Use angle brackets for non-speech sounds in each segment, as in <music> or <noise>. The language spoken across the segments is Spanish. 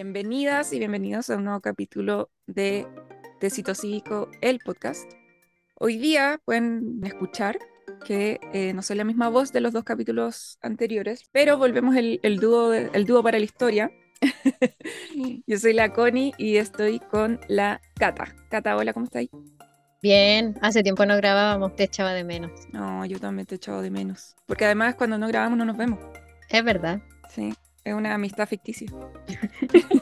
Bienvenidas y bienvenidos a un nuevo capítulo de Tecito Cívico, el podcast. Hoy día pueden escuchar que eh, no soy la misma voz de los dos capítulos anteriores, pero volvemos el, el dúo, de- el dúo para la historia. Yo soy la Connie y estoy con la Cata. Cata, hola, ¿cómo estáis? Bien, hace tiempo no grabábamos, te echaba de menos. No, yo también te he echado de menos. Porque además cuando no grabamos no nos vemos. Es verdad. Sí, es una amistad ficticia.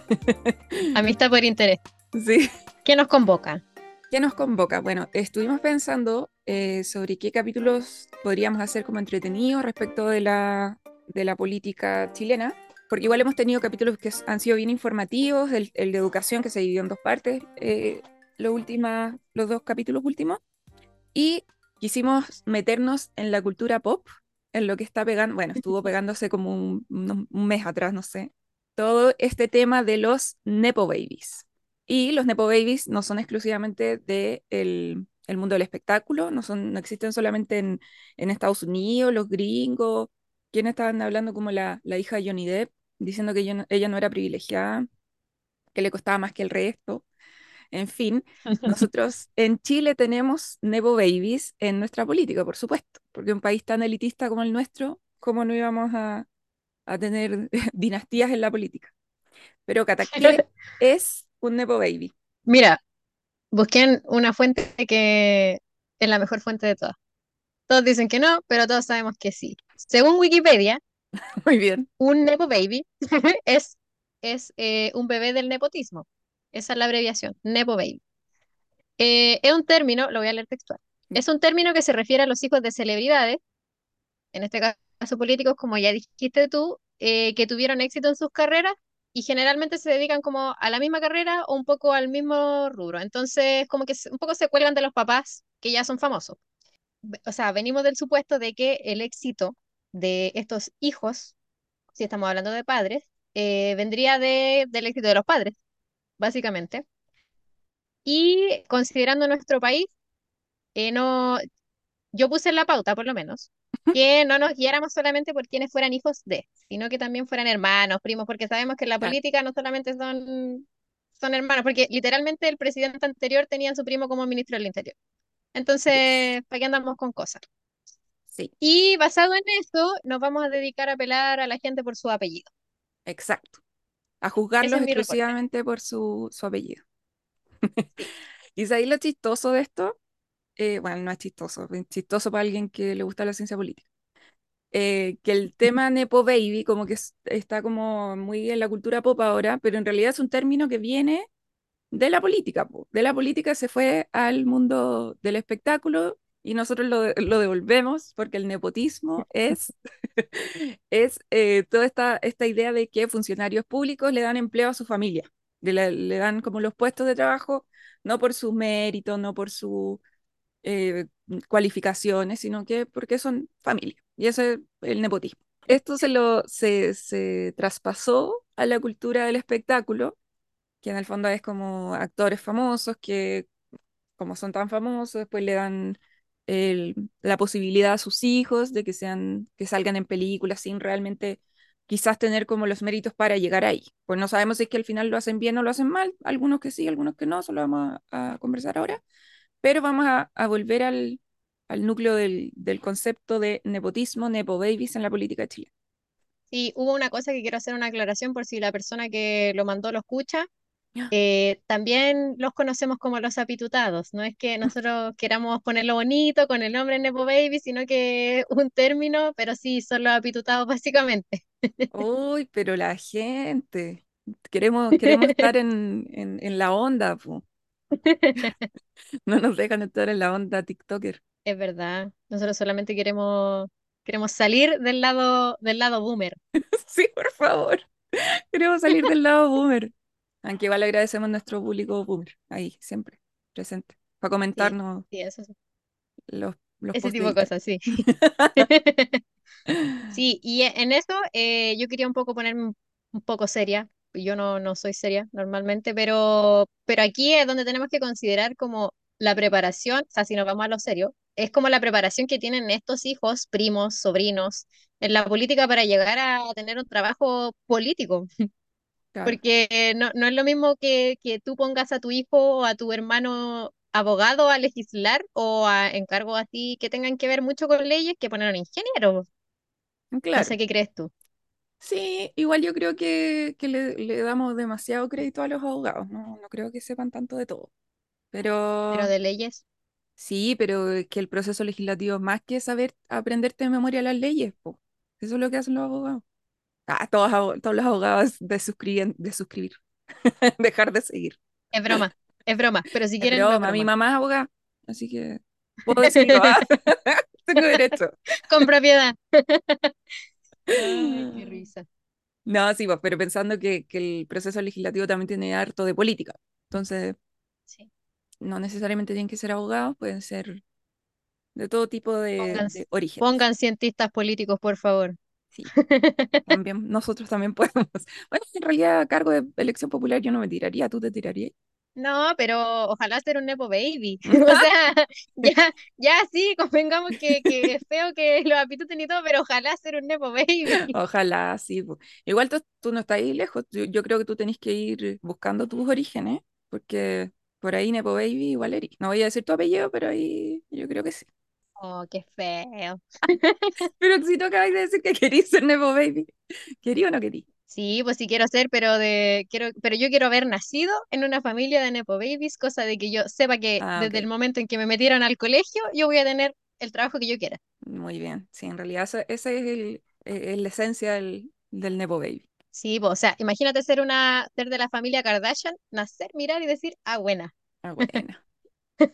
<laughs> Amistad por interés. Sí. ¿Qué nos convoca? ¿Qué nos convoca? Bueno, estuvimos pensando eh, sobre qué capítulos podríamos hacer como entretenidos respecto de la, de la política chilena, porque igual hemos tenido capítulos que han sido bien informativos, el, el de educación que se dividió en dos partes, eh, los, últimas, los dos capítulos últimos, y quisimos meternos en la cultura pop, en lo que está pegando, bueno, estuvo pegándose como un, un mes atrás, no sé, todo este tema de los Nepo Babies. Y los Nepo Babies no son exclusivamente del el, el mundo del espectáculo, no, son, no existen solamente en, en Estados Unidos, los gringos, quienes estaban hablando como la, la hija de Johnny Depp, diciendo que ella no, ella no era privilegiada, que le costaba más que el resto. En fin, <laughs> nosotros en Chile tenemos Nepo Babies en nuestra política, por supuesto, porque un país tan elitista como el nuestro, ¿cómo no íbamos a, a tener <laughs> dinastías en la política? Pero Cata, ¿qué <laughs> es un Nepo Baby? Mira, busqué en una fuente que es la mejor fuente de todas. Todos dicen que no, pero todos sabemos que sí. Según Wikipedia, <laughs> Muy bien. un Nepo Baby es, es eh, un bebé del nepotismo. Esa es la abreviación, Nepo Baby. Eh, es un término, lo voy a leer textual. Es un término que se refiere a los hijos de celebridades, en este caso políticos, como ya dijiste tú, eh, que tuvieron éxito en sus carreras y generalmente se dedican como a la misma carrera o un poco al mismo rubro. Entonces, como que un poco se cuelgan de los papás que ya son famosos. O sea, venimos del supuesto de que el éxito de estos hijos, si estamos hablando de padres, eh, vendría de, del éxito de los padres, básicamente. Y considerando nuestro país, eh, no, yo puse en la pauta, por lo menos, que no nos guiáramos solamente por quienes fueran hijos de, sino que también fueran hermanos, primos, porque sabemos que en la Claro. política no solamente son, son hermanos, porque literalmente el presidente anterior tenía a su primo como ministro del Interior. Entonces, ¿para qué andamos con cosas? Sí, Y basado en eso, nos vamos a dedicar a apelar a la gente por su apellido. exacto. A juzgarlos es mi reporte. exclusivamente por su, su apellido. <laughs> ¿Y sabéis lo chistoso de esto? Eh, bueno, no es chistoso, es chistoso para alguien que le gusta la ciencia política. Eh, que el tema Nepo Baby como que es- está como muy en la cultura pop ahora, pero en realidad es un término que viene de la política. po. De la política se fue al mundo del espectáculo y nosotros lo, lo devolvemos porque el nepotismo <laughs> es, <laughs> es eh, toda esta, esta idea de que funcionarios públicos le dan empleo a su familia, de la- le dan como los puestos de trabajo, no por sus méritos, no por sus eh, cualificaciones, sino que porque son familia. Y ese es el nepotismo. Esto se lo se, se traspasó a la cultura del espectáculo, que en el fondo es como actores famosos que, como son tan famosos, después le dan el- la posibilidad a sus hijos de que sean, que salgan en películas sin realmente quizás tener como los méritos para llegar ahí. Pues no sabemos si es que al final lo hacen bien o lo hacen mal, algunos que sí, algunos que no, eso lo vamos a, a conversar ahora, pero vamos a, a volver al, al núcleo del, del concepto de nepotismo, nepo babies en la política chilena. Y hubo una cosa que quiero hacer una aclaración por si la persona que lo mandó lo escucha. Eh, también los conocemos como los apitutados. No es que nosotros <laughs> queramos ponerlo bonito con el nombre Nepo Baby, sino que es un término, pero sí, son los apitutados <laughs> básicamente. Uy, pero la gente, queremos, queremos estar <laughs> en, en, en la onda, po. <laughs> <laughs> No nos dejan estar en la onda TikToker. Es verdad. Nosotros solamente queremos, queremos salir del lado, del lado boomer. <laughs> Sí, por favor. Queremos salir del lado boomer. Aunque igual agradecemos a nuestro público boomer, ahí, siempre, presente, para comentarnos sí, eso sí. los, los Ese tipo de cosas, sí. Sí, y en eso eh, yo quería un poco ponerme un poco seria. Yo no, no soy seria normalmente, pero, pero aquí es donde tenemos que considerar como la preparación, o sea, si nos vamos a lo serio, es como la preparación que tienen estos hijos, primos, sobrinos, en la política para llegar a tener un trabajo político. <laughs> Claro, Porque no, no es lo mismo que, que tú pongas a tu hijo o a tu hermano abogado a legislar o a encargos así que tengan que ver mucho con leyes que poner a un ingeniero. No claro. sé qué crees tú, Sí, igual yo creo que, que le, le damos demasiado crédito a los abogados, no, no creo que sepan tanto de todo. pero Pero de leyes. sí, pero es que el proceso legislativo es más que saber aprenderte de memoria las leyes, po. Eso es lo que hacen los abogados. Ah, todos, todos los abogados de suscribir, de suscribir, <laughs> dejar de seguir. Es broma, es broma, pero si Es quieren, es broma, mi broma. mamá es abogada, así que puedo decirlo, ¿ah? <laughs> Tengo derecho. <laughs> Con propiedad. Ay, qué <laughs> risa. No, sí, pues, pero pensando que, que el proceso legislativo también tiene harto de política. Entonces, Sí. no necesariamente tienen que ser abogados, pueden ser de todo tipo de, Pongan, de orígenes. pongan cientistas políticos, por favor. Sí, <laughs> también, nosotros también podemos. <laughs> Bueno, en realidad, a cargo de elección popular yo no me tiraría, ¿tú te tirarías? No, pero ojalá ser un Nepo Baby. <laughs> O <laughs> sea, ya, ya sí, convengamos que, que es feo que los apituten y todo, pero ojalá ser un Nepo Baby. <laughs> Ojalá, sí. Igual tú, tú no estás ahí lejos, yo, yo creo que tú tenés que ir buscando tus orígenes, porque por ahí Nepo Baby igual eres. No voy a decir tu apellido, pero ahí yo creo que sí. Oh, qué feo. Pero si tú acabas de decir que querís ser Nepo Baby, ¿querí o no querí? Sí, pues sí quiero ser, pero de quiero, pero yo quiero haber nacido en una familia de Nepo Babies, cosa de que yo sepa que Ah, desde el ok. momento en que me metieron al colegio, yo voy a tener el trabajo que yo quiera. Muy bien. Sí, en realidad esa esa es, el, es la esencia del, del Nepo Baby. Sí, pues, o sea, imagínate ser una, ser de la familia Kardashian, nacer, mirar y decir, ah, buena. Ah, buena.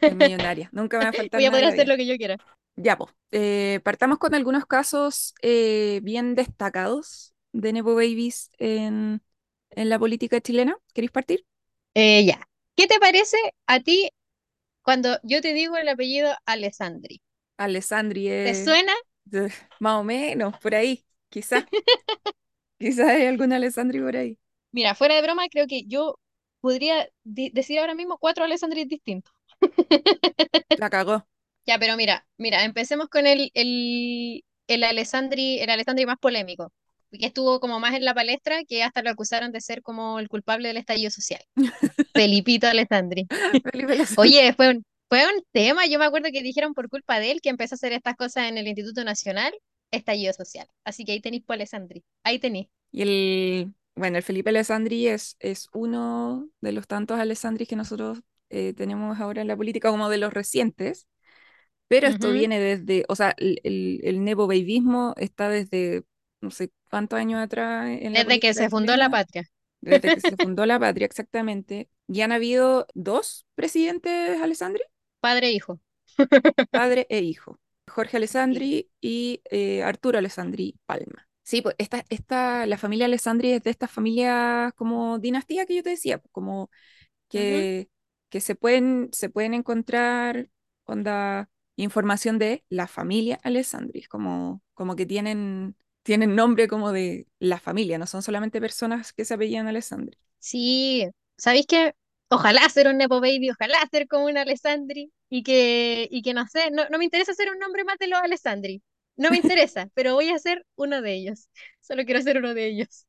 Es <laughs> millonaria. Nunca me va a faltar Voy a nada en poder la hacer vida. lo que yo quiera. Ya, pues. eh, partamos con algunos casos eh, bien destacados de Nepo Babies en, en la política chilena. ¿Queréis partir? Eh, ya. ¿Qué te parece a ti cuando yo te digo el apellido Alessandri? Alessandri ¿Te es suena? más o menos, por ahí. Quizás. <laughs> Quizás hay algún Alessandri por ahí. Mira, fuera de broma, creo que yo podría decir ahora mismo cuatro Alessandris distintos. La cagó. <laughs> Ya, pero mira, mira, empecemos con el, el, el Alessandri, el Alessandri más polémico, que estuvo como más en la palestra, que hasta lo acusaron de ser como el culpable del estallido social. <laughs> Felipito <laughs> Alessandri. Oye, fue un, fue un tema, yo me acuerdo que dijeron por culpa de él que empezó a hacer estas cosas en el Instituto Nacional, estallido social. Así que ahí tenéis por Alessandri, ahí tenéis. Y el, bueno, el Felipe Alessandri es, es uno de los tantos Alessandris que nosotros eh, tenemos ahora en la política, como de los recientes, pero esto viene desde, o sea, el, el, el neobabyismo está desde no sé cuántos años atrás en Desde que se fundó la patria, desde que se <laughs> fundó la patria exactamente, y han habido dos presidentes Alessandri, padre e hijo. padre e <laughs> hijo, Jorge. Alessandri y eh, Arturo Alessandri Palma. Sí, pues esta, esta, la familia Alessandri es de estas familias como dinastía que yo te decía, pues, como que, que se pueden, se pueden encontrar onda, información de la familia Alessandri, es como, como que tienen, tienen nombre como de la familia, no son solamente personas que se apellidan Alessandri. Sí, ¿sabéis qué? Ojalá ser un Nepo Baby, ojalá ser como un Alessandri y que, y que no sé, no, no me interesa ser un nombre más de los Alessandri, no me interesa, <laughs> pero voy a ser uno de ellos, solo quiero ser uno de ellos.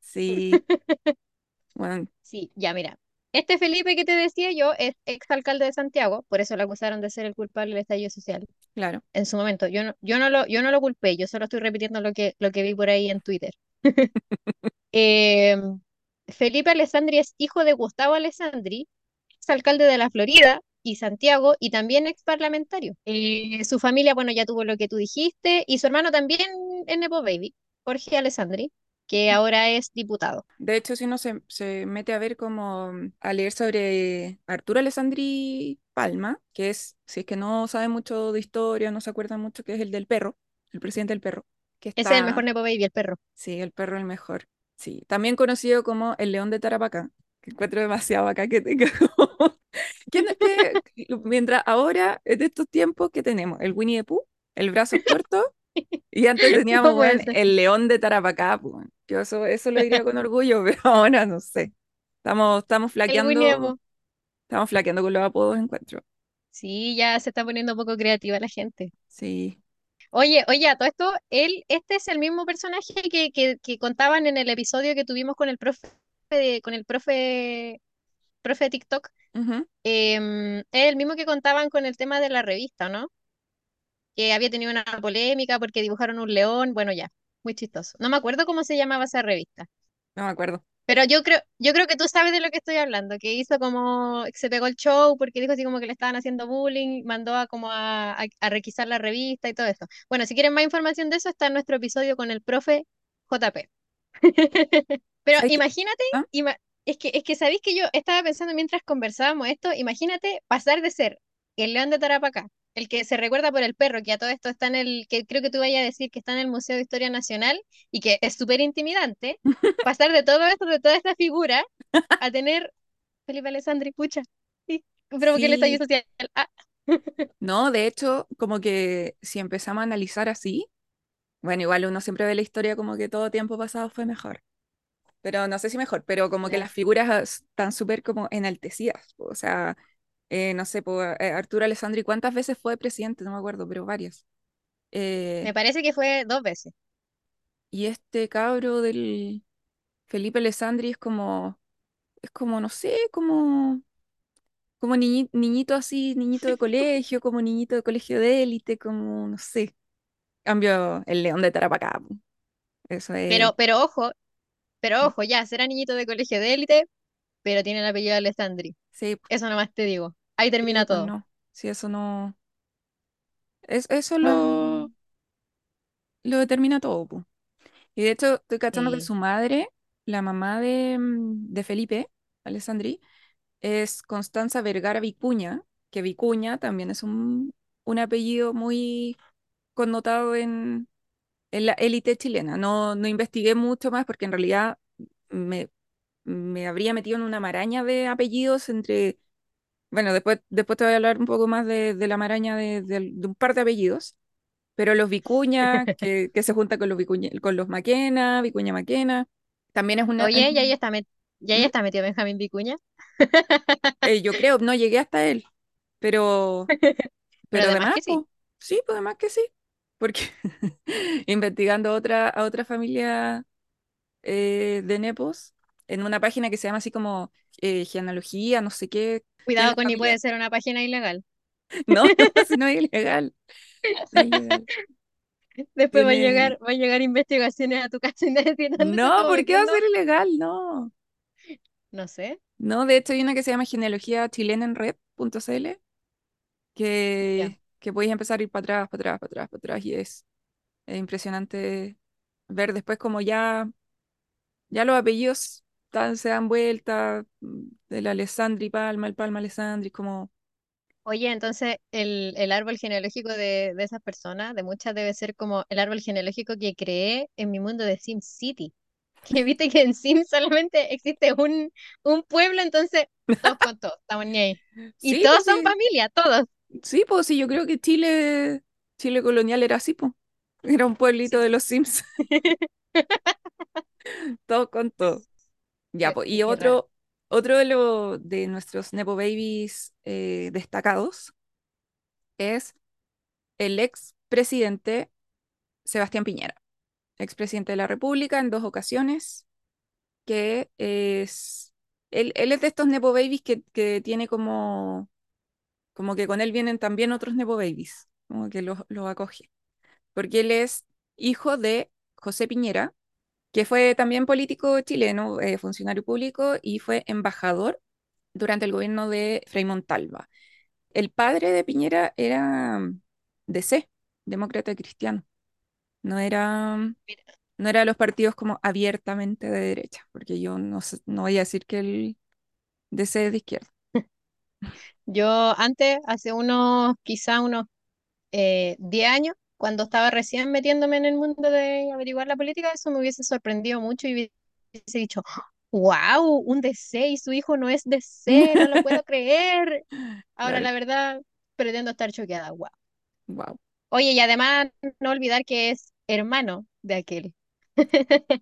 Sí, <laughs> bueno, Sí, ya mira, este Felipe que te decía yo es exalcalde de Santiago, por eso lo acusaron de ser el culpable del estallido social claro. en su momento. Yo no, yo no lo, yo no lo culpé, yo solo estoy repitiendo lo que, lo que vi por ahí en Twitter. <laughs> Eh, Felipe Alessandri es hijo de Gustavo Alessandri, ex alcalde de la Florida y Santiago y también ex parlamentario. Eh, su familia, bueno, ya tuvo lo que tú dijiste y su hermano también es Nepo Baby, Jorge Alessandri, que ahora es diputado. De hecho, si uno se, se mete a ver como mm, a leer sobre Arturo Alessandri Palma, que es, si es que no sabe mucho de historia, no se acuerda mucho, que es el del perro, el presidente del perro, que Ese es el mejor Nepo Baby, el perro. sí, el perro el mejor. Sí, también conocido como el león de Tarapacá, que encuentro demasiado acá que tenga <laughs> como- no- que- mientras ahora, en estos tiempos, que tenemos? El Winnie the Pooh, el brazos cortos, <laughs> y antes teníamos, No el león de Tarapacá, pues. Yo eso, eso lo diría con orgullo, <laughs> pero ahora no sé. Estamos, estamos <laughs> flaqueando, estamos flaqueando con los apodos, encuentro. Sí, ya se está poniendo un poco creativa la gente. Sí, Oye, oye, a todo esto, él, este es el mismo personaje que, que, que contaban en el episodio que tuvimos con el profe de, con el profe, profe de TikTok, em, es el mismo que contaban con el tema de la revista, ¿no? Que había tenido una polémica porque dibujaron un león, bueno, ya, muy chistoso. No me acuerdo cómo se llamaba esa revista. No me acuerdo. Pero yo creo, yo creo que tú sabes de lo que estoy hablando, que hizo como, se pegó el show porque dijo así como que le estaban haciendo bullying, mandó a como a, a, a requisar la revista y todo eso. Bueno, si quieren más información de eso, está en nuestro episodio con el profe JP. <laughs> Pero imagínate, ¿Ah? ima- es que, es que sabéis que yo estaba pensando mientras conversábamos esto, imagínate pasar de ser el león de Tarapacá, el que se recuerda por el perro, que a todo esto está en el, que creo que tú vayas a decir que está en el Museo de Historia Nacional y que es súper intimidante, <laughs> pasar de todo esto, de toda esta figura, a tener Felipe Alessandri, pucha, sí, pero porque el estallido Sí. social, ah, <laughs> No, de hecho, como que si empezamos a analizar así, bueno, igual uno siempre ve la historia como que todo tiempo pasado fue mejor. Pero no sé si mejor, pero como que las figuras están súper como enaltecidas. O sea, eh, no sé, po, eh, Arturo Alessandri, ¿cuántas veces fue presidente? No me acuerdo, pero varias. Me Eh, parece que fue dos veces. y este cabro del Felipe Alessandri es como, es como, no sé, como, como niñi- niñito así, niñito de colegio, como niñito de colegio de élite, como, no sé. Cambio el león de Tarapacá. Eso es, Pero, pero ojo, pero ojo, ya, será niñito de colegio de élite, pero tiene el apellido de Alessandri. sí, Eso nomás te digo. Ahí termina todo. no. Sí, eso no. Es, eso Ah, lo, lo determina todo, po. Y de hecho, estoy cachando que sí. su madre, la mamá de, mm, de Felipe, Alessandri, es Constanza Vergara Vicuña, que Vicuña también es un, un apellido muy connotado en, en la élite chilena. No, no investigué mucho más porque en realidad me, me habría metido en una maraña de apellidos entre, bueno, después, después te voy a hablar un poco más de, de la maraña de, de- de un par de apellidos, pero los Vicuña, <laughs> que, que se junta con los Vicuña, con los Maquena, Vicuña Maquena, también es una, Oye, ya ahí está, met- ya ahí ¿Mm? está metido Benjamín Vicuña, Eh, yo creo, no llegué hasta él, pero, <laughs> pero pero además que pues, sí. sí, pues además que sí, porque <laughs> investigando otra, a otra familia eh, de nepos en una página que se llama así como eh, genealogía, no sé qué, Cuidado con ni puede ser una página ilegal. <laughs> No, no, <laughs> si no es ilegal, no es ilegal. <laughs> Después va a llegar, va a llegar investigaciones a tu casa y No, ¿por qué va a ser ilegal? No. No sé. No, de hecho hay una que se llama genealogía chilena en red.cl que, que podéis empezar a ir para atrás, para atrás, para atrás, para atrás y es, es impresionante ver después como ya, ya los apellidos se dan vuelta, mm, del Alessandri Palma, el Palma Alessandri, como Oye, entonces el, el árbol genealógico de, de esas personas, de muchas, debe ser como el árbol genealógico que creé en mi mundo de Sim City. <laughs> Que viste que en Sim solamente existe un, un pueblo, entonces todos con todos, estamos ni ahí. <laughs> Y Sí, todos pues son sí, familia, todos. sí, pues sí, yo creo que Chile, Chile colonial era así, pues. Era un pueblito Sí. de los Sims, <laughs> todo con todo. Ya, Qué, pues, y otro, otro de, lo, de nuestros Nepo Babies eh, destacados es el ex presidente Sebastián Piñera, ex presidente de la República en dos ocasiones, que es, él, él es de estos Nepo Babies que, que tiene como, como que con él vienen también otros Nepo Babies, como que los, los acoge. porque él es hijo de José Piñera, que fue también político chileno, eh, funcionario público y fue embajador durante el gobierno de Frei Montalva. El padre de Piñera era mm, DC, demócrata cristiano, no era, mm, no era los partidos como abiertamente de derecha, porque yo no, no voy a decir que el DC es de izquierda. <laughs> Yo antes, hace unos, quizá unos eh, 10 años, cuando estaba recién metiéndome en el mundo de averiguar la política, eso me hubiese sorprendido mucho y hubiese dicho, wow, un DC y su hijo no es DC, no lo puedo <laughs> creer. Ahora Claro, la verdad, pretendo estar choqueada, wow. wow, Oye, y además no olvidar que es hermano de aquel.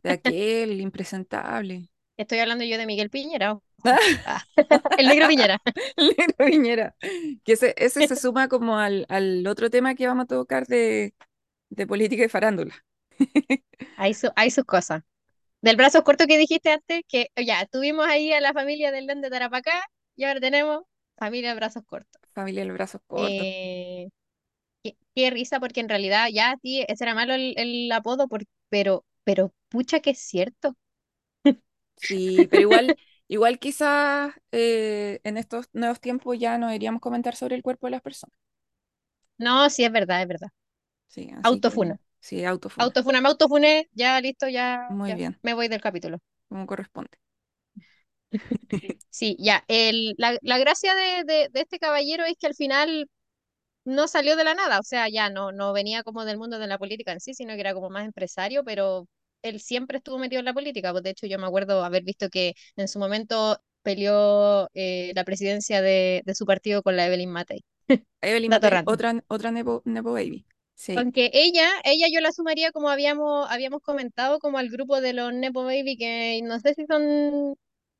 de <laughs> aquel impresentable. Estoy hablando yo de Miguel Piñera, <laughs> el negro Piñera. Lino <laughs> Piñera. Que ese, ese se <laughs> suma como al, al otro tema que vamos a tocar de, de política y farándula. Hay, su, hay sus cosas. Del brazo corto que dijiste antes, que ya, tuvimos ahí a la familia del León de Tarapacá y ahora tenemos familia de brazos cortos. Familia de brazos cortos. Eh, qué, qué risa, porque en realidad ya sí, ese era malo el, el apodo, por- pero, pero pucha que es cierto. Sí, pero igual, igual quizás eh, en estos nuevos tiempos ya no deberíamos comentar sobre el cuerpo de las personas. No, sí, es verdad, es verdad. Sí, así que Autofuna. sí, autofuna. Autofuna, me autofuné, ya listo, ya, Muy ya, bien, me voy del capítulo. como corresponde. Sí, ya, el, la, la gracia de, de, de este caballero es que al final no salió de la nada, o sea, ya no, no venía como del mundo de la política en sí, sino que era como más empresario, pero él siempre estuvo metido en la política, pues de hecho yo me acuerdo haber visto que en su momento peleó eh, la presidencia de, de su partido con la Evelyn Matei. Evelyn Matei, otra, otra Nepo, Nepo Baby. Sí, Aunque ella, ella yo la sumaría como habíamos, habíamos comentado, como al grupo de los Nepo Baby, que no sé si son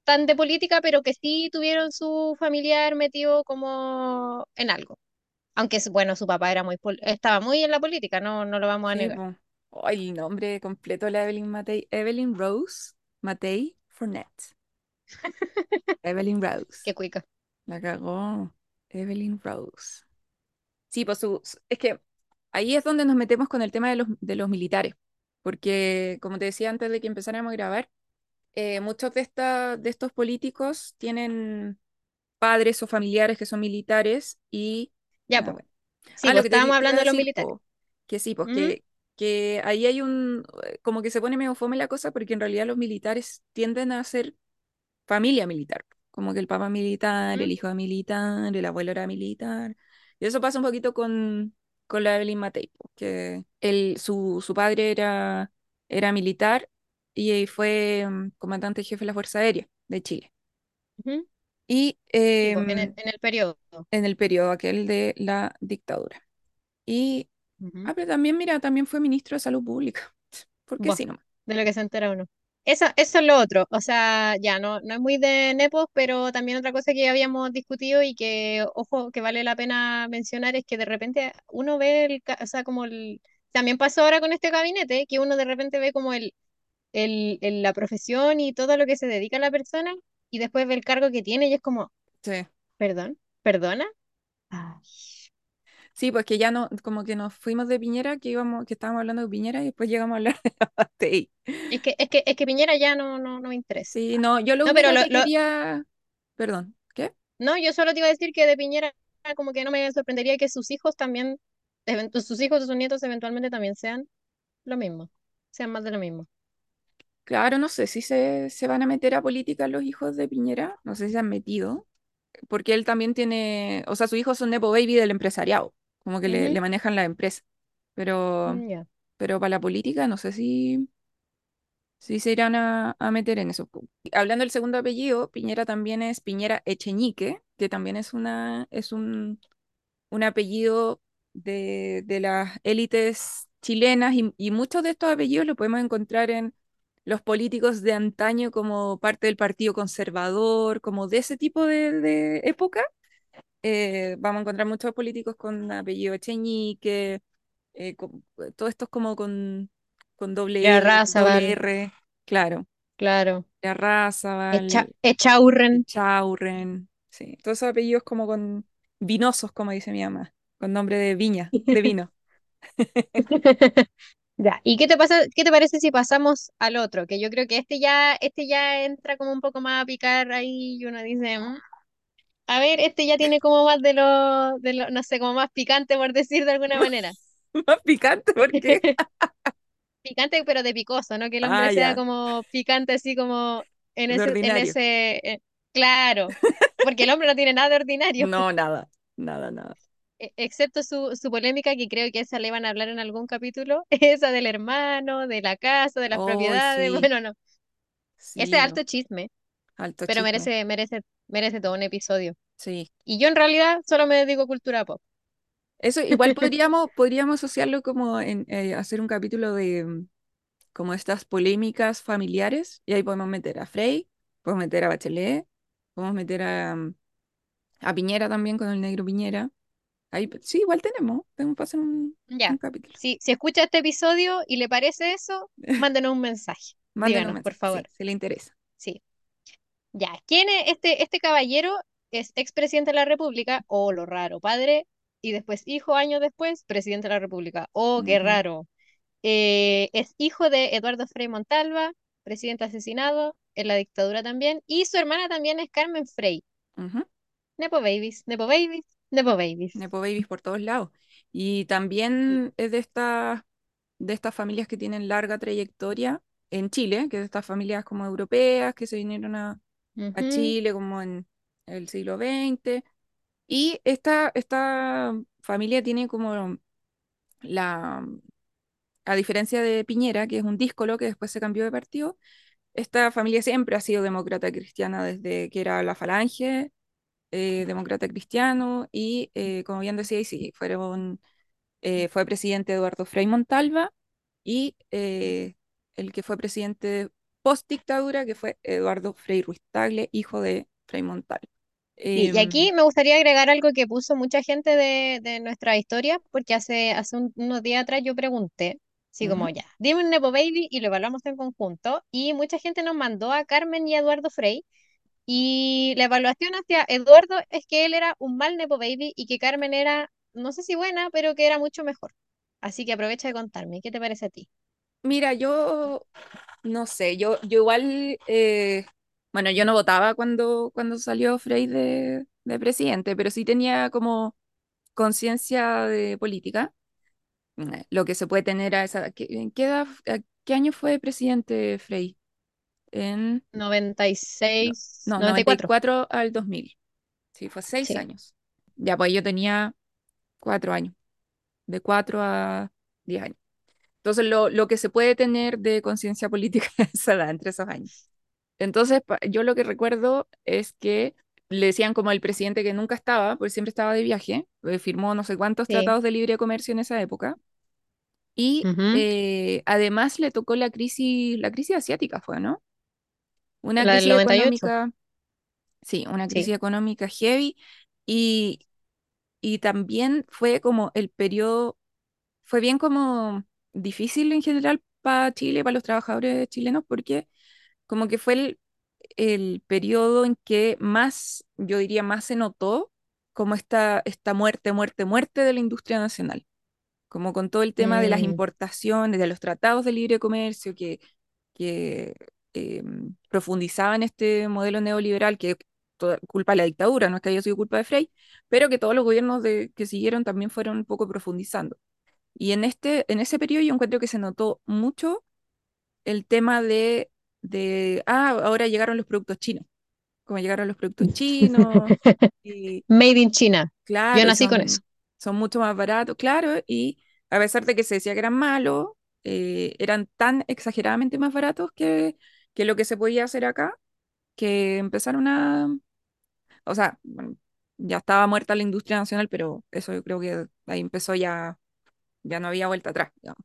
tan de política, pero que sí tuvieron su familiar metido como en algo. Aunque, bueno, su papá era muy, estaba muy en la política, no, no lo vamos a sí, negar. Ay, el nombre completo de la Evelyn Matei. Evelyn Rose Matei Fournette. <laughs> Evelyn Rose. Qué cuica. La cagó. Evelyn Rose. Sí, pues su, su- es que ahí es donde nos metemos con el tema de los, de los militares. Porque, como te decía antes de que empezáramos a grabar, eh, muchos de, esta, de estos políticos tienen padres o familiares que son militares y... Ya, ah, pues. bueno. Sí, Ah, lo que estábamos hablando de los militares. que sí, pues ¿Mm? que, que ahí hay un... eh, como que se pone medio fome la cosa porque en realidad los militares tienden a ser familia militar. Como que el papá militar, el ¿Mm? hijo militar, el abuelo era militar. Y eso pasa un poquito con, con la Evelyn Matei, que él, su, su padre era, era militar y fue mm, comandante jefe de la Fuerza Aérea de Chile. Y pues, en el, em, en el periodo. en el periodo aquel de la dictadura. Y, Ah, pero también, mira, también fue ministro de Salud Pública. <laughs> ¿Por qué Buah, sí nomás? de lo que se entera uno. Eso, eso es lo otro. O sea, ya no, no es muy de nepos, pero también otra cosa que habíamos discutido y que, ojo, que vale la pena mencionar es que de repente uno ve el, o sea, como el, también pasó ahora con este gabinete, que uno de repente ve como el, el, el- la profesión y todo lo que se dedica a la persona y después ve el cargo que tiene y es como, Sí. perdón, perdona. Ay. Sí, pues que ya no, como que nos fuimos de Piñera, que íbamos, que estábamos hablando de Piñera y después llegamos a hablar de la <laughs> Matei. Es que, es que, es que Piñera ya no, no, no me interesa. Sí, no, yo lo No, pero lo, que lo, quería, perdón, ¿qué? No, yo solo te iba a decir que de Piñera como que no me sorprendería que sus hijos también, sus hijos o sus nietos eventualmente también sean lo mismo, sean más de lo mismo. Claro, no sé si se, se van a meter a política los hijos de Piñera, no sé si se han metido, porque él también tiene, o sea, sus hijos son Nepo Baby del empresariado, como que le, Ujú, le manejan la empresa, pero, mm, ya. pero para la política no sé si, si se irán a, a meter en eso. Hablando del segundo apellido, Piñera también es Piñera Echeñique, que también es una, es un, un apellido de, de las élites chilenas y, y muchos de estos apellidos los podemos encontrar en los políticos de antaño como parte del Partido Conservador, como de ese tipo de, de época. Eh, vamos a encontrar muchos políticos con apellido Echeñique, eh, con- todo esto es como con, con doble Ya E, doble Razabal, R, claro. claro. Echa, Larrazábal, Echaurren. Echaurren, sí, todos esos apellidos como con vinosos, como dice mi mamá, con nombre de viña, de vino. <laughs> Ya. ¿Y qué te pasa, qué te parece si pasamos al otro? Que yo creo que este ya, este ya entra como un poco más a picar ahí y uno dice, "Mm, a ver, este ya tiene como más de lo, de lo, no sé, como más picante por decir de alguna manera. <laughs> Más picante porque, <laughs> Picante, pero de picoso, ¿no? Que el ah, hombre sea ya, como picante, así como en ese, en ese, eh, claro, porque el hombre no tiene nada de ordinario, No, nada, nada, nada. e- excepto su, su polémica, que creo que esa le van a hablar en algún capítulo, <laughs> esa del hermano, de la casa, de las Oh, propiedades, sí, bueno, no, ese es sí, alto chisme, alto pero chisme, merece, merece, merece todo un episodio. sí. Y yo en realidad solo me dedico a cultura pop. Eso igual <laughs> podríamos, podríamos asociarlo como en eh, hacer un capítulo de mm, como estas polémicas familiares y ahí podemos meter a Frey, podemos meter a Bachelet, podemos meter a, mm, a Piñera también con el negro Piñera. Ahí, sí, igual tenemos, tenemos para hacer un, un Ya, capítulo. si, si escucha este episodio y le parece eso, <laughs> mándenos un mensaje. Mándenos un por sí, favor. si le interesa. Ya, ¿quién es este, este caballero? Es expresidente de la República, o lo raro, padre, y después hijo, años después, presidente de la República. Oh, qué raro. Eh, es hijo de Eduardo Frei Montalva, presidente asesinado en la dictadura también, y su hermana también es Carmen Frei. ujú. Nepo babies, Nepo babies, Nepo babies. Nepo babies por todos lados. Y también es de estas de estas familias que tienen larga trayectoria en Chile, que es de estas familias como europeas que se vinieron a, a Ujú. Chile como en el siglo XX. Y esta, esta familia tiene como la, a diferencia de Piñera, que es un díscolo que después se cambió de partido, esta familia siempre ha sido demócrata cristiana desde que era la Falange, eh, demócrata cristiano, y eh, como bien decía, sí, fueron, eh, fue presidente Eduardo Frei Montalva y eh, el que fue presidente post dictadura, que fue Eduardo Frei Ruiz Tagle, hijo de Frei Montalva. Sí, y Em, aquí me gustaría agregar algo que puso mucha gente de, de nuestra historia, porque hace, hace un- unos días atrás yo pregunté, así como ujú. ya, dime un Nepo Baby y lo evaluamos en conjunto, y mucha gente nos mandó a Carmen y a Eduardo Frei, y la evaluación hacia Eduardo es que él era un mal Nepo Baby y que Carmen era, no sé si buena, pero que era mucho mejor. Así que aprovecha de contarme, ¿qué te parece a ti? Mira, yo no sé, yo, yo igual, eh, bueno, yo no votaba cuando, cuando salió Frei de, de presidente, pero sí tenía como conciencia de política, mm, lo que se puede tener a esa... ¿qué- ¿En qué edad, a qué año fue presidente Frei? En... noventa y No, seis no, noventa y noventa y cuatro cuatro al dos mil Sí, fue seis sí. años. Ya, pues yo tenía cuatro años, de cuatro a diez años. Entonces, lo, lo que se puede tener de conciencia política <laughs> a esa edad, entre esos años. Entonces, yo lo que recuerdo es que le decían como el presidente que nunca estaba, porque siempre estaba de viaje, eh, firmó no sé cuántos Sí. tratados de libre comercio en esa época, y Ujú. eh, además le tocó la crisis, la crisis asiática fue, ¿no? Una La crisis económica, sí, una sí. crisis económica heavy, y, y también fue como el periodo, fue bien como difícil en general para Chile, para los trabajadores chilenos, porque como que fue el, el periodo en que más, yo diría, más se notó como esta, esta muerte, muerte, muerte de la industria nacional, como con todo el tema de las Mm, importaciones, de los tratados de libre comercio que, que eh, profundizaban este modelo neoliberal que toda, culpa de la dictadura, no es que haya sido culpa de Frei, pero que todos los gobiernos de, que siguieron también fueron un poco profundizando. Y en, este, en ese periodo yo encuentro que se notó mucho el tema de, de, ah, ahora llegaron los productos chinos, como llegaron los productos chinos, <laughs> y Made in China. Yo claro, nací con eso. son, son mucho más baratos, claro, y a pesar de que se decía que eran malos, eh, eran tan exageradamente más baratos que, que lo que se podía hacer acá, que empezaron a, o sea, bueno, ya estaba muerta la industria nacional, pero eso yo creo que ahí empezó ya, ya no había vuelta atrás, digamos.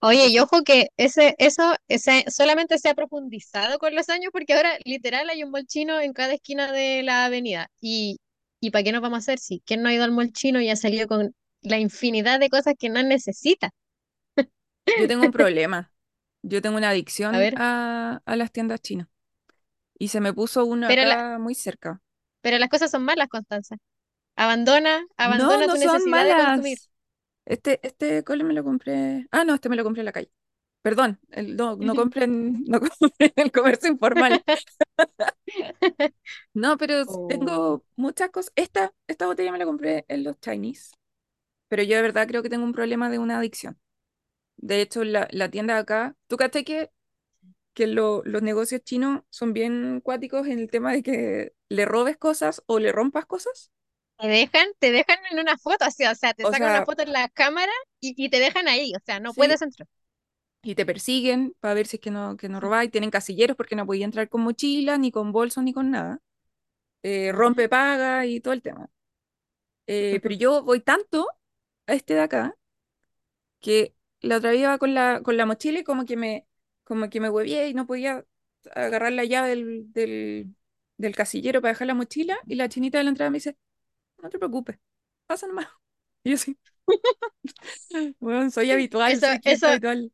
Oye, y ojo que ese, eso ese, solamente se ha profundizado con los años porque ahora literal hay un mall chino en cada esquina de la avenida. Y, ¿y para qué nos vamos a hacer si quién no ha ido al mall chino y ha salido con la infinidad de cosas que no necesita? yo tengo un <laughs> problema. Yo tengo una A adicción ver, a, a las tiendas chinas y se me puso la, acá muy cerca. pero las cosas son malas, Constanza. Abandona, No, abandona no tu son necesidad de consumir. Este, este cole me lo compré. Ah, no, este me lo compré en la calle. Perdón, el- no, no <laughs> compren, no <laughs> compren en el comercio informal. <laughs> No, pero Oh. tengo muchas cosas. Esta, esta botella me la compré en los Chinese, pero yo de verdad creo que tengo un problema de una adicción. De hecho, la, la tienda de acá, ¿tú caché que, que lo- los negocios chinos son bien cuáticos en el tema de que le robes cosas o le rompas cosas? Te dejan, te dejan en una foto, así, o sea, te O sacan una foto en la cámara y, y te dejan ahí, o sea, no sí, puedes entrar. y te persiguen para ver si es que no, que no robáis. Tienen casilleros porque no podía entrar con mochila, ni con bolso, ni con nada. Eh, rompe, paga y todo el tema. Eh, pero yo voy tanto a este de acá que la otra vez iba con la, con la mochila y como que me, como que me huevié y no podía agarrar la llave del, del, del casillero para dejar la mochila y la chinita de la entrada me dice, no te preocupes, pasa nomás. <laughs> Y yo sí, <laughs> bueno, soy habitual, Eso, soy eso, habitual.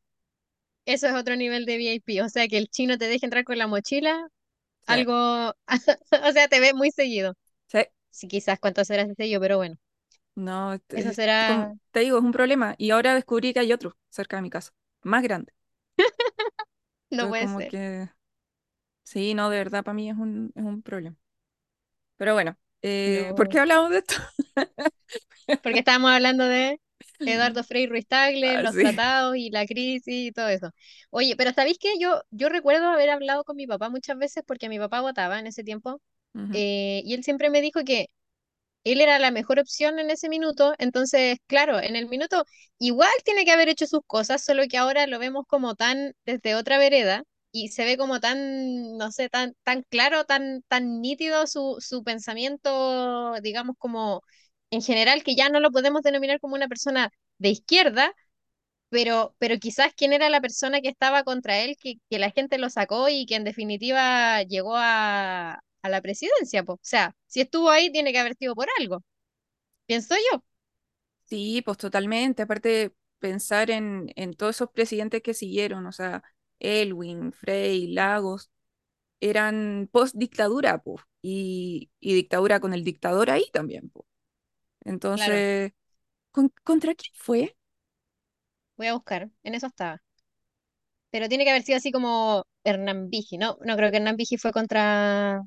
eso es otro nivel de VIP. O sea, que el chino te deje entrar con la mochila, Sí, algo, <laughs> o sea, te ve muy seguido. sí. Sí, quizás cuánto será ese sello, pero bueno, No, eso será, te digo, es un problema. Y ahora descubrí que hay otro cerca de mi casa, más grande. no Entonces, puede como ser. que, sí, no, de verdad, para mí es un, es un problema. Pero bueno, eh, ¿por qué hablamos de esto? <laughs> Porque estábamos hablando de Eduardo Frei Ruiz Tagle, Ah, los sí. tratados y la crisis y todo eso. Oye, pero ¿sabéis que yo, yo recuerdo haber hablado con mi papá muchas veces porque mi papá votaba en ese tiempo eh, y él siempre me dijo que él era la mejor opción en ese minuto, entonces, claro, en el minuto igual tiene que haber hecho sus cosas, solo que ahora lo vemos como tan desde otra vereda y se ve como tan, no sé, tan, tan claro, tan, tan nítido su, su pensamiento, digamos, como en general, que ya no lo podemos denominar como una persona de izquierda, pero, pero quizás quién era la persona que estaba contra él, que, que la gente lo sacó y que en definitiva llegó a, a la presidencia, po. O sea, si estuvo ahí, tiene que haber sido por algo, pienso yo. Sí, pues totalmente. Aparte, pensar en, en todos esos presidentes que siguieron, o sea, Elwin, Frei, Lagos, eran post-dictadura, y, y dictadura con el dictador ahí también. Claro, Entonces, ¿con- ¿contra quién fue? voy a buscar, en eso estaba. Pero tiene que haber sido así como Hernán Vigi, ¿no? No creo que Hernán Vigi fue contra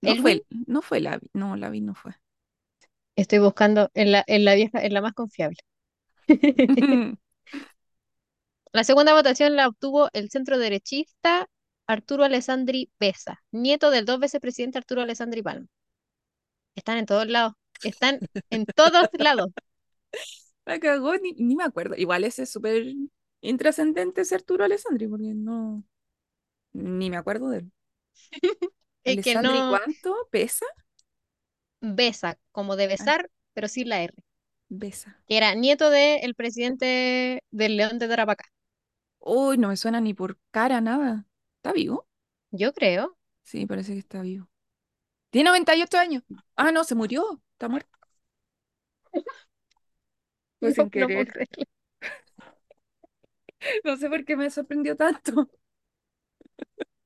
No fue, Elwin. no fue Lavi, no, Lavi no fue. Estoy buscando en la, en la vieja, en la más confiable. <laughs> <laughs> La segunda votación la obtuvo el centro derechista Arturo Alessandri Besa, nieto del dos veces presidente Arturo Alessandri Palma. Están en todos lados. Están en todos lados. <laughs> La cagó, ni, ni me acuerdo. Igual ese es súper intrascendente ese Arturo Alessandri, porque no, ni me acuerdo de él. <laughs> Es que ¿Alessandri no cuánto pesa? besa, como de Ah, besar, pero sin la R. besa. Que era nieto del presidente del León de Tarapacá. Uy, no me suena ni por cara nada. ¿Está vivo? Yo creo. Sí, parece que está vivo. Tiene 98 años. Ah, no, se murió. Está muerto. <laughs> No, sin no puedo querer. creerlo. <laughs> No sé por qué me sorprendió tanto.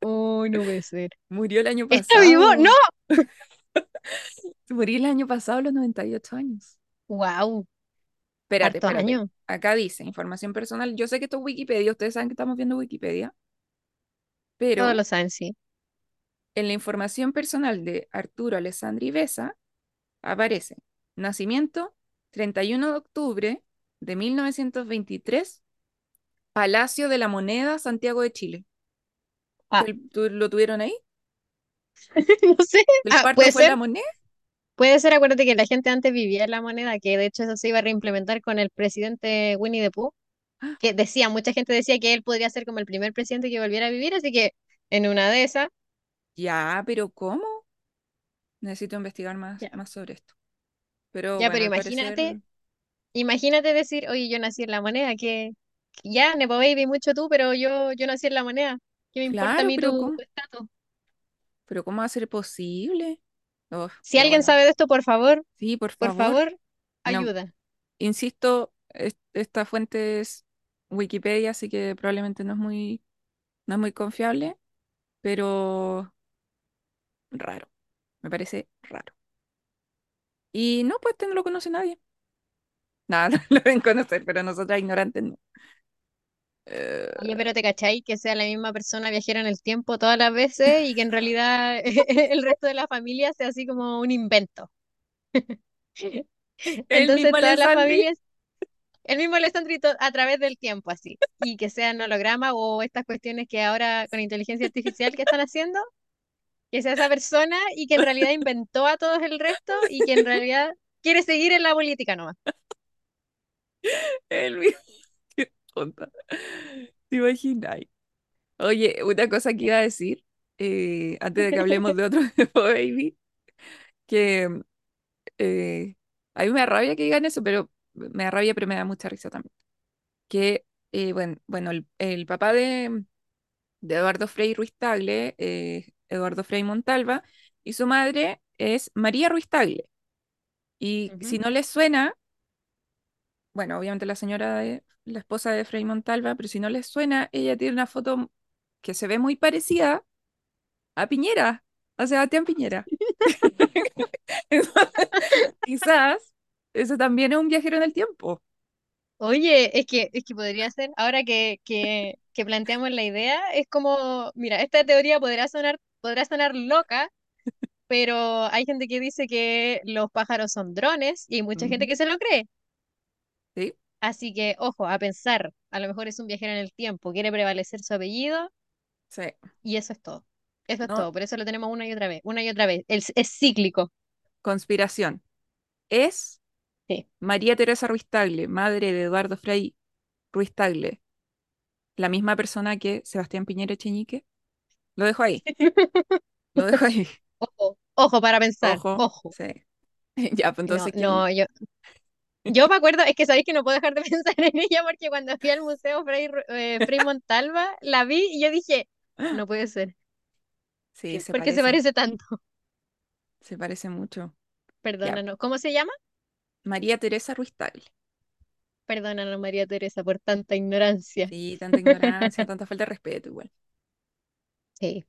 Uy, no puede ser. <laughs> Murió el año ¿Está vivo? ¡No! pasado. Murió el año pasado a los 98 años. ¡Wow! Espérate, espérate. año. Acá dice información personal. Yo sé que esto es Wikipedia. Ustedes saben que estamos viendo Wikipedia. Pero Todos lo saben, sí. en la información personal de Arturo Alessandri Besa aparece nacimiento 31 de octubre de 1923, Palacio de la Moneda, Santiago de Chile. Ah, ¿Te- tú- ¿Lo tuvieron ahí? <laughs> no sé. ¿El Ah, parto fue ser. la moneda? Puede ser, acuérdate que la gente antes vivía en la moneda, que de hecho eso se iba a reimplementar con el presidente Winnie the Pooh, Ah, que decía, mucha gente decía que él podría ser como el primer presidente que volviera a vivir, así que en una de esas, Ya, pero ¿cómo? Necesito investigar más, ya, más sobre esto. Pero ya, bueno, pero parecer, imagínate, imagínate decir, oye, yo nací en la moneda, que ya, Nepo Baby, mucho tú, pero yo, yo nací en la moneda, ¿qué me importa a claro, mí tu estatus? ¿Pero cómo va a ser posible? Oh, Si alguien bueno, sabe de esto, por favor, sí, por por favor. favor, No, ayuda. insisto, es- esta fuente es Wikipedia, así que probablemente no es muy, no es muy confiable, pero raro. Me parece raro. Y no, pues este no lo conoce nadie. <laughs> Nada, lo deben conocer, pero nosotras ignorantes no. Oye, Eh, pero te cachai que sea la misma persona viajera en el tiempo todas las veces y que en realidad <laughs> el resto de la familia sea así como un invento. <laughs> Entonces todas las Alessandri. familias, el mismo Alessandrito a través del tiempo así, y que sean holograma o estas cuestiones que ahora con inteligencia artificial que están haciendo, que sea esa persona y que en realidad inventó a todos el resto y que en realidad quiere seguir en la política nomás. <laughs> El mismo. Tonta. <laughs> ¿Te imaginas? Oye, una cosa que iba a decir, eh, antes de que hablemos de otro <laughs> Baby, que eh, a mí me da rabia que digan eso, pero me da rabia, pero me da mucha risa también. Que, eh, bueno, bueno el, el papá de, de Eduardo Frei Ruiz Tagle, eh, Eduardo Frei Montalva, y su madre es María Ruiz Tagle. Y si Ujú. no les suena, bueno, obviamente la señora, de- la esposa de Frei Montalva, pero si no les suena, ella tiene una foto que se ve muy parecida a Piñera, a Sebastián Piñera. <laughs> <laughs> Quizás ese también es un viajero en el tiempo. Oye, es que, es que podría ser, ahora que, que, que planteamos la idea, es como, mira, esta teoría podrá sonar, podrá sonar loca, pero hay gente que dice que los pájaros son drones y hay mucha gente que se lo cree. Sí, Así que, ojo, a pensar, a lo mejor es un viajero en el tiempo, quiere prevalecer su apellido sí. y eso es todo. Eso es No, todo, por eso lo tenemos una y otra vez, una y otra vez. Es, es cíclico. conspiración. Es Sí. María Teresa Ruiz Tagle, madre de Eduardo Frei Ruiz Tagle, la misma persona que Sebastián Piñera Echeñique. Lo dejo ahí, <laughs> lo dejo ahí. Ojo, ojo para pensar, Ojo, ojo. sí. <laughs> Ya, pues entonces, no, yo, Yo me acuerdo, es que sabéis que no puedo dejar de <laughs> pensar en ella porque cuando fui al museo Frei, eh, Frei Montalva, la vi y yo dije, no puede ser, Sí, ¿qué- se ¿por qué se parece, tanto? se parece mucho. Ya, Perdónanos, ¿cómo se llama? María Teresa Ruiz Tagle. Perdónanos, María Teresa, por tanta ignorancia. Sí, tanta ignorancia, tanta falta de respeto igual. <laughs> Sí,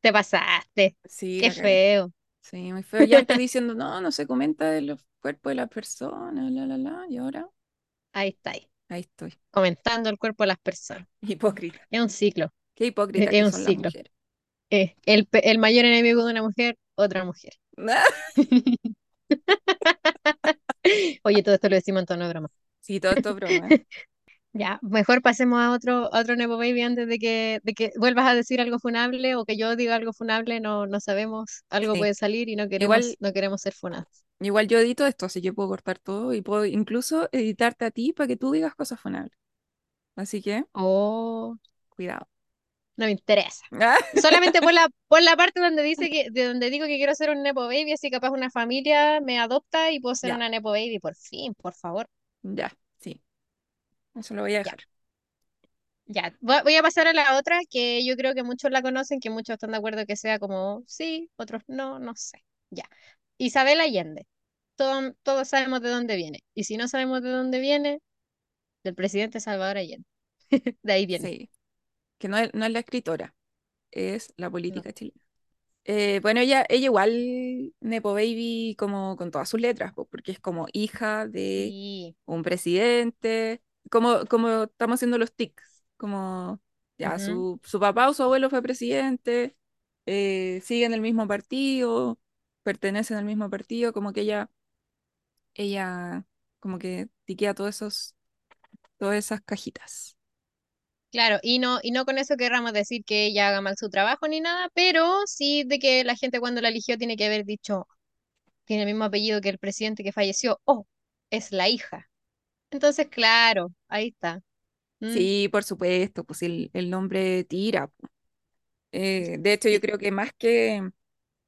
te pasaste, Sí, qué feo. Sí, muy feo. Ya antes <laughs> diciendo, no, no se comenta de los cuerpos de las personas, la, la, la. Y ahora, Ahí está, ahí, ahí estoy. comentando el cuerpo de las personas. Hipócrita. Es un ciclo, Qué hipócrita es que un son las ciclo. mujeres. Eh, el, el mayor enemigo de una mujer, otra mujer. <laughs> <laughs> Oye, todo esto lo decimos en tono de broma. Sí, todo esto es broma. Ya, mejor pasemos a otro, a otro Nepo Baby antes de que, de que vuelvas a decir algo funable o que yo diga algo funable, no, no sabemos, algo Sí. puede salir y no queremos, Igual, no queremos ser funados. igual yo edito esto, así que puedo cortar todo y puedo incluso editarte a ti para que tú digas cosas funables. Así que, Oh, cuidado. no me interesa. <laughs> Solamente por la, por la parte donde dice que, de donde digo que quiero ser un Nepo Baby, así capaz una familia me adopta y puedo ser Ya, una Nepo Baby, por fin, por favor. ya. Eso lo voy a dejar. ya. Voy, voy a pasar a la otra que yo creo que muchos la conocen, que muchos están de acuerdo que sea como sí, otros no, no sé. Ya. Isabel Allende. todo- todos sabemos de dónde viene. Y si no sabemos de dónde viene, del presidente Salvador Allende. <laughs> De ahí viene. Sí. Que no es, no es la escritora, es la No. política chilena. Eh, bueno, ella, ella igual, Nepo Baby, como con todas sus letras, po, porque es como hija de Sí. un presidente, como, como estamos haciendo los tics, como ya su, su papá o su abuelo fue presidente, eh, siguen el mismo partido, pertenecen al mismo partido, como que ella, ella como que tiquea todos esos, todas esas cajitas. Claro, y no, y no con eso querramos decir que ella haga mal su trabajo ni nada, pero sí de que la gente cuando la eligió tiene que haber dicho, tiene el mismo apellido que el presidente que falleció, oh, es la hija. Entonces, claro, ahí está. Mm, Sí, por supuesto, pues el, el nombre tira. Eh, de hecho, yo creo que más que,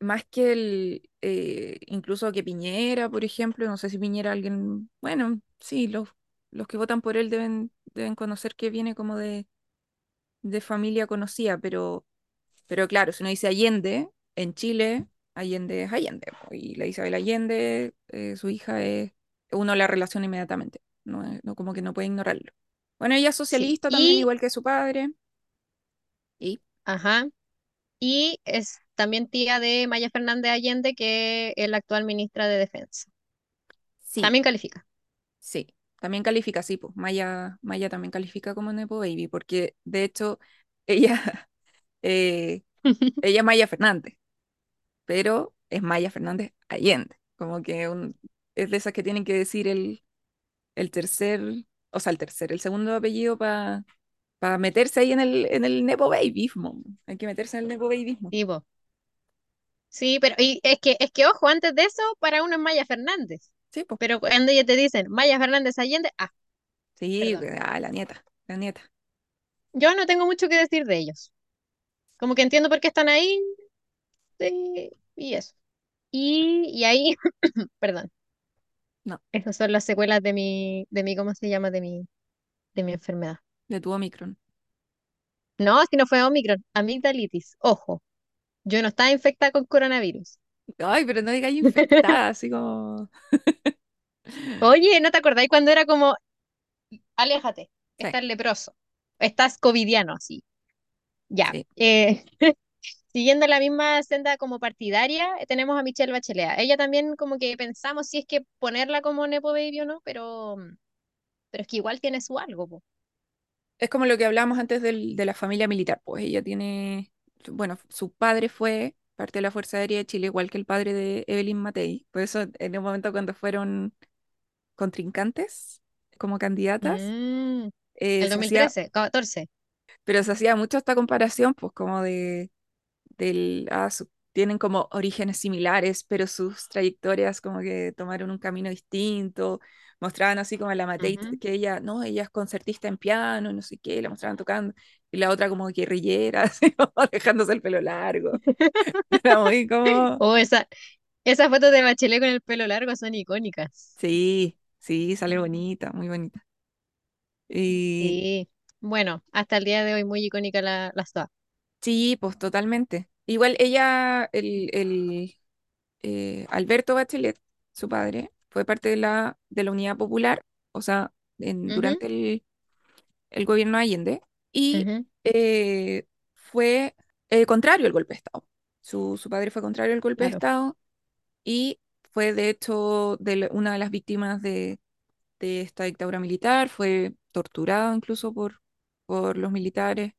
más que el, eh, incluso que Piñera, por ejemplo, no sé si Piñera alguien, bueno, sí, los, los que votan por él deben, deben conocer que viene como de, de familia conocida, pero, pero claro, si uno dice Allende, en Chile, Allende es Allende, y la Isabel Allende, eh, su hija es, uno la relaciona inmediatamente, no, es- no como que no puede ignorarlo. Bueno, ella es Sí. socialista también, Y, igual que su padre, y ajá, y es también tía de Maya Fernández Allende, que es la actual ministra de Defensa. sí. También califica. Sí, también califica, sí, pues Maya, Maya también califica como Nepo Baby, porque de hecho <laughs> ella, eh, <laughs> ella es Maya Fernández, pero es Maya Fernández Allende, como que un- es de esas que tienen que decir el, el tercer, o sea, el tercer, el segundo apellido para meterse ahí en el, en el Nepo Babyismo. Hay que meterse en el Nepo Babyismo. Sí, pero y es que, es que, ojo, antes de eso, para uno es Maya Fernández. Sí, pues, Pero cuando ya te dicen Maya Fernández Allende, ah, sí, ah, la nieta, la nieta. Yo no tengo mucho que decir de ellos. Como que entiendo por qué están ahí sí, y eso. Y, y ahí, <coughs> perdón, No, esas son las secuelas de mi, de mi, ¿cómo se llama? De mi, de mi enfermedad. de tu Omicron. No, si no fue Omicron, amigdalitis. Ojo, yo no estaba infectada con coronavirus. Ay, pero no digas infectada, <laughs> así como... <laughs> Oye, ¿no te acordáis cuando era como, aléjate, Sí, estás leproso, estás covidiano, así? Ya. sí. Eh, <laughs> siguiendo la misma senda como partidaria, eh, tenemos a Michelle Bachelet. Ella también como que pensamos si es que ponerla como Nepo Baby o no, pero, pero es que igual tiene su algo, po. Es como lo que hablábamos antes del- de la familia militar, pues ella tiene, bueno, su padre fue parte de la Fuerza Aérea de Chile, igual que el padre de Evelyn Matei. Por eso, en un momento cuando fueron contrincantes como candidatas, Mm, eh, el se hacía, 2013, 14. pero se hacía mucho esta comparación, pues como de del, ah, su- tienen como orígenes similares, pero sus trayectorias como que tomaron un camino distinto. Mostraban así como a la Matei, que ella, no, ella es concertista en piano, no sé qué, la mostraban tocando, y la otra como guerrillera, <laughs> así dejándose el pelo largo. <laughs> Era muy como, Oh, esa, esas fotos de Bachelet con el pelo largo son icónicas. sí, sí, sale bonita, muy bonita. Y Sí. Bueno, hasta el día de hoy muy icónica la, las dos. Sí, pues totalmente. Igual ella, el, el eh, Alberto Bachelet, su padre, fue parte de la, de la Unidad Popular, o sea, en- Ujú, durante el, el gobierno de Allende, y ujú, eh, fue eh, contrario al golpe de Estado. Su, su padre fue contrario al golpe de claro. Estado y fue, de hecho, de la- una de las víctimas de, de esta dictadura militar, fue torturado incluso por, por los militares.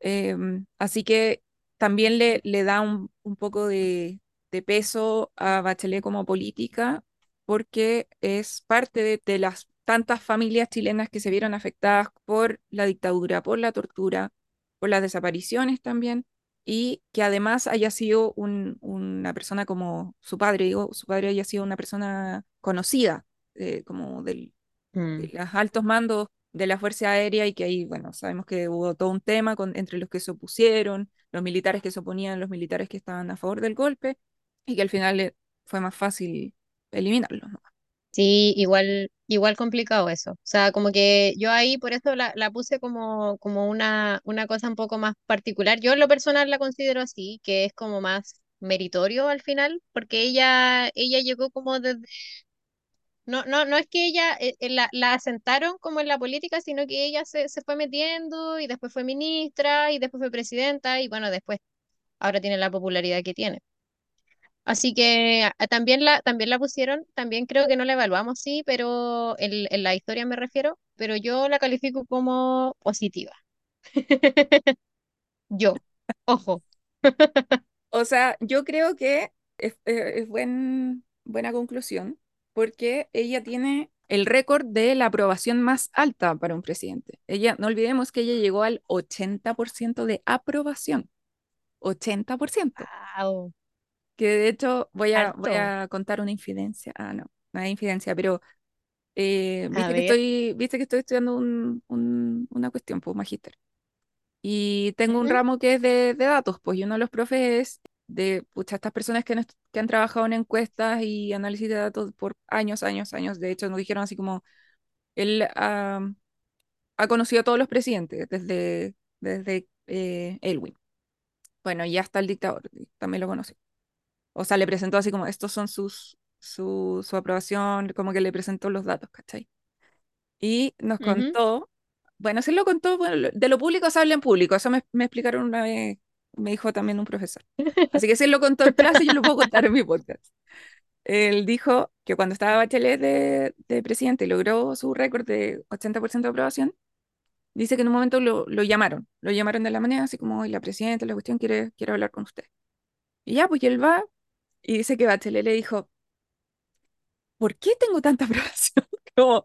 Em, así que también le, le da un, un poco de, de peso a Bachelet como política, porque es parte de, de las tantas familias chilenas que se vieron afectadas por la dictadura, por la tortura, por las desapariciones también, y que además haya sido un- una persona como su padre, digo, su padre haya sido una persona conocida, eh, como del Mm. de los altos mandos de la Fuerza Aérea y que ahí, bueno, sabemos que hubo todo un tema con, entre los que se opusieron, los militares que se oponían, los militares que estaban a favor del golpe y que al final eh, fue más fácil eliminarlos. Sí, igual, igual complicado eso. O sea, como que yo ahí por eso la, la puse como, como una, una cosa un poco más particular. Yo en lo personal la considero así, que es como más meritorio al final, porque ella, ella llegó como desde, no, no, no es que ella eh, eh, la, la asentaron como en la política, sino que ella se, se fue metiendo y después fue ministra y después fue presidenta y bueno, después ahora tiene la popularidad que tiene. Así que también la, también la pusieron, también creo que no la evaluamos, sí, pero en, en la historia me refiero, pero yo la califico como positiva. <laughs> Yo, ojo. <laughs> O sea, yo creo que es, eh, es buen- buena conclusión porque ella tiene el récord de la aprobación más alta para un presidente. Ella, no olvidemos que ella llegó al 80% de aprobación. 80%. Wow, que de hecho voy a, voy harto. a contar una infidencia. Ah, no, no es infidencia, pero eh, viste que estoy, viste que estoy estudiando un- un- una cuestión, pues, magíster. Y tengo un ramo que es de, de datos, pues, y uno de los profes es de, pucha, estas personas que han, est- que han trabajado en encuestas y análisis de datos por años, años, años. De hecho, nos dijeron así como, él ha, ha conocido a todos los presidentes, desde, desde eh, Elwin. Bueno, y hasta el dictador, también lo conoció. O sea, le presentó así como, estos son sus, su, su aprobación, como que le presentó los datos, ¿cachai? Y nos contó, bueno, sí lo contó, bueno, de lo público se habla en público, eso me, me explicaron una vez, me dijo también un profesor. Así que si él lo contó en clase, yo lo puedo contar en mi podcast. Él dijo que cuando estaba Bachelet de, de presidente y logró su récord de 80% de aprobación, dice que en un momento lo, lo llamaron, lo llamaron de la manera así como, "Oye, la presidenta, la cuestión quiere, quiere hablar con usted. Y ya, pues y él va y dice que Bachelet le dijo, ¿por qué tengo tanta <laughs> aprobación? Como,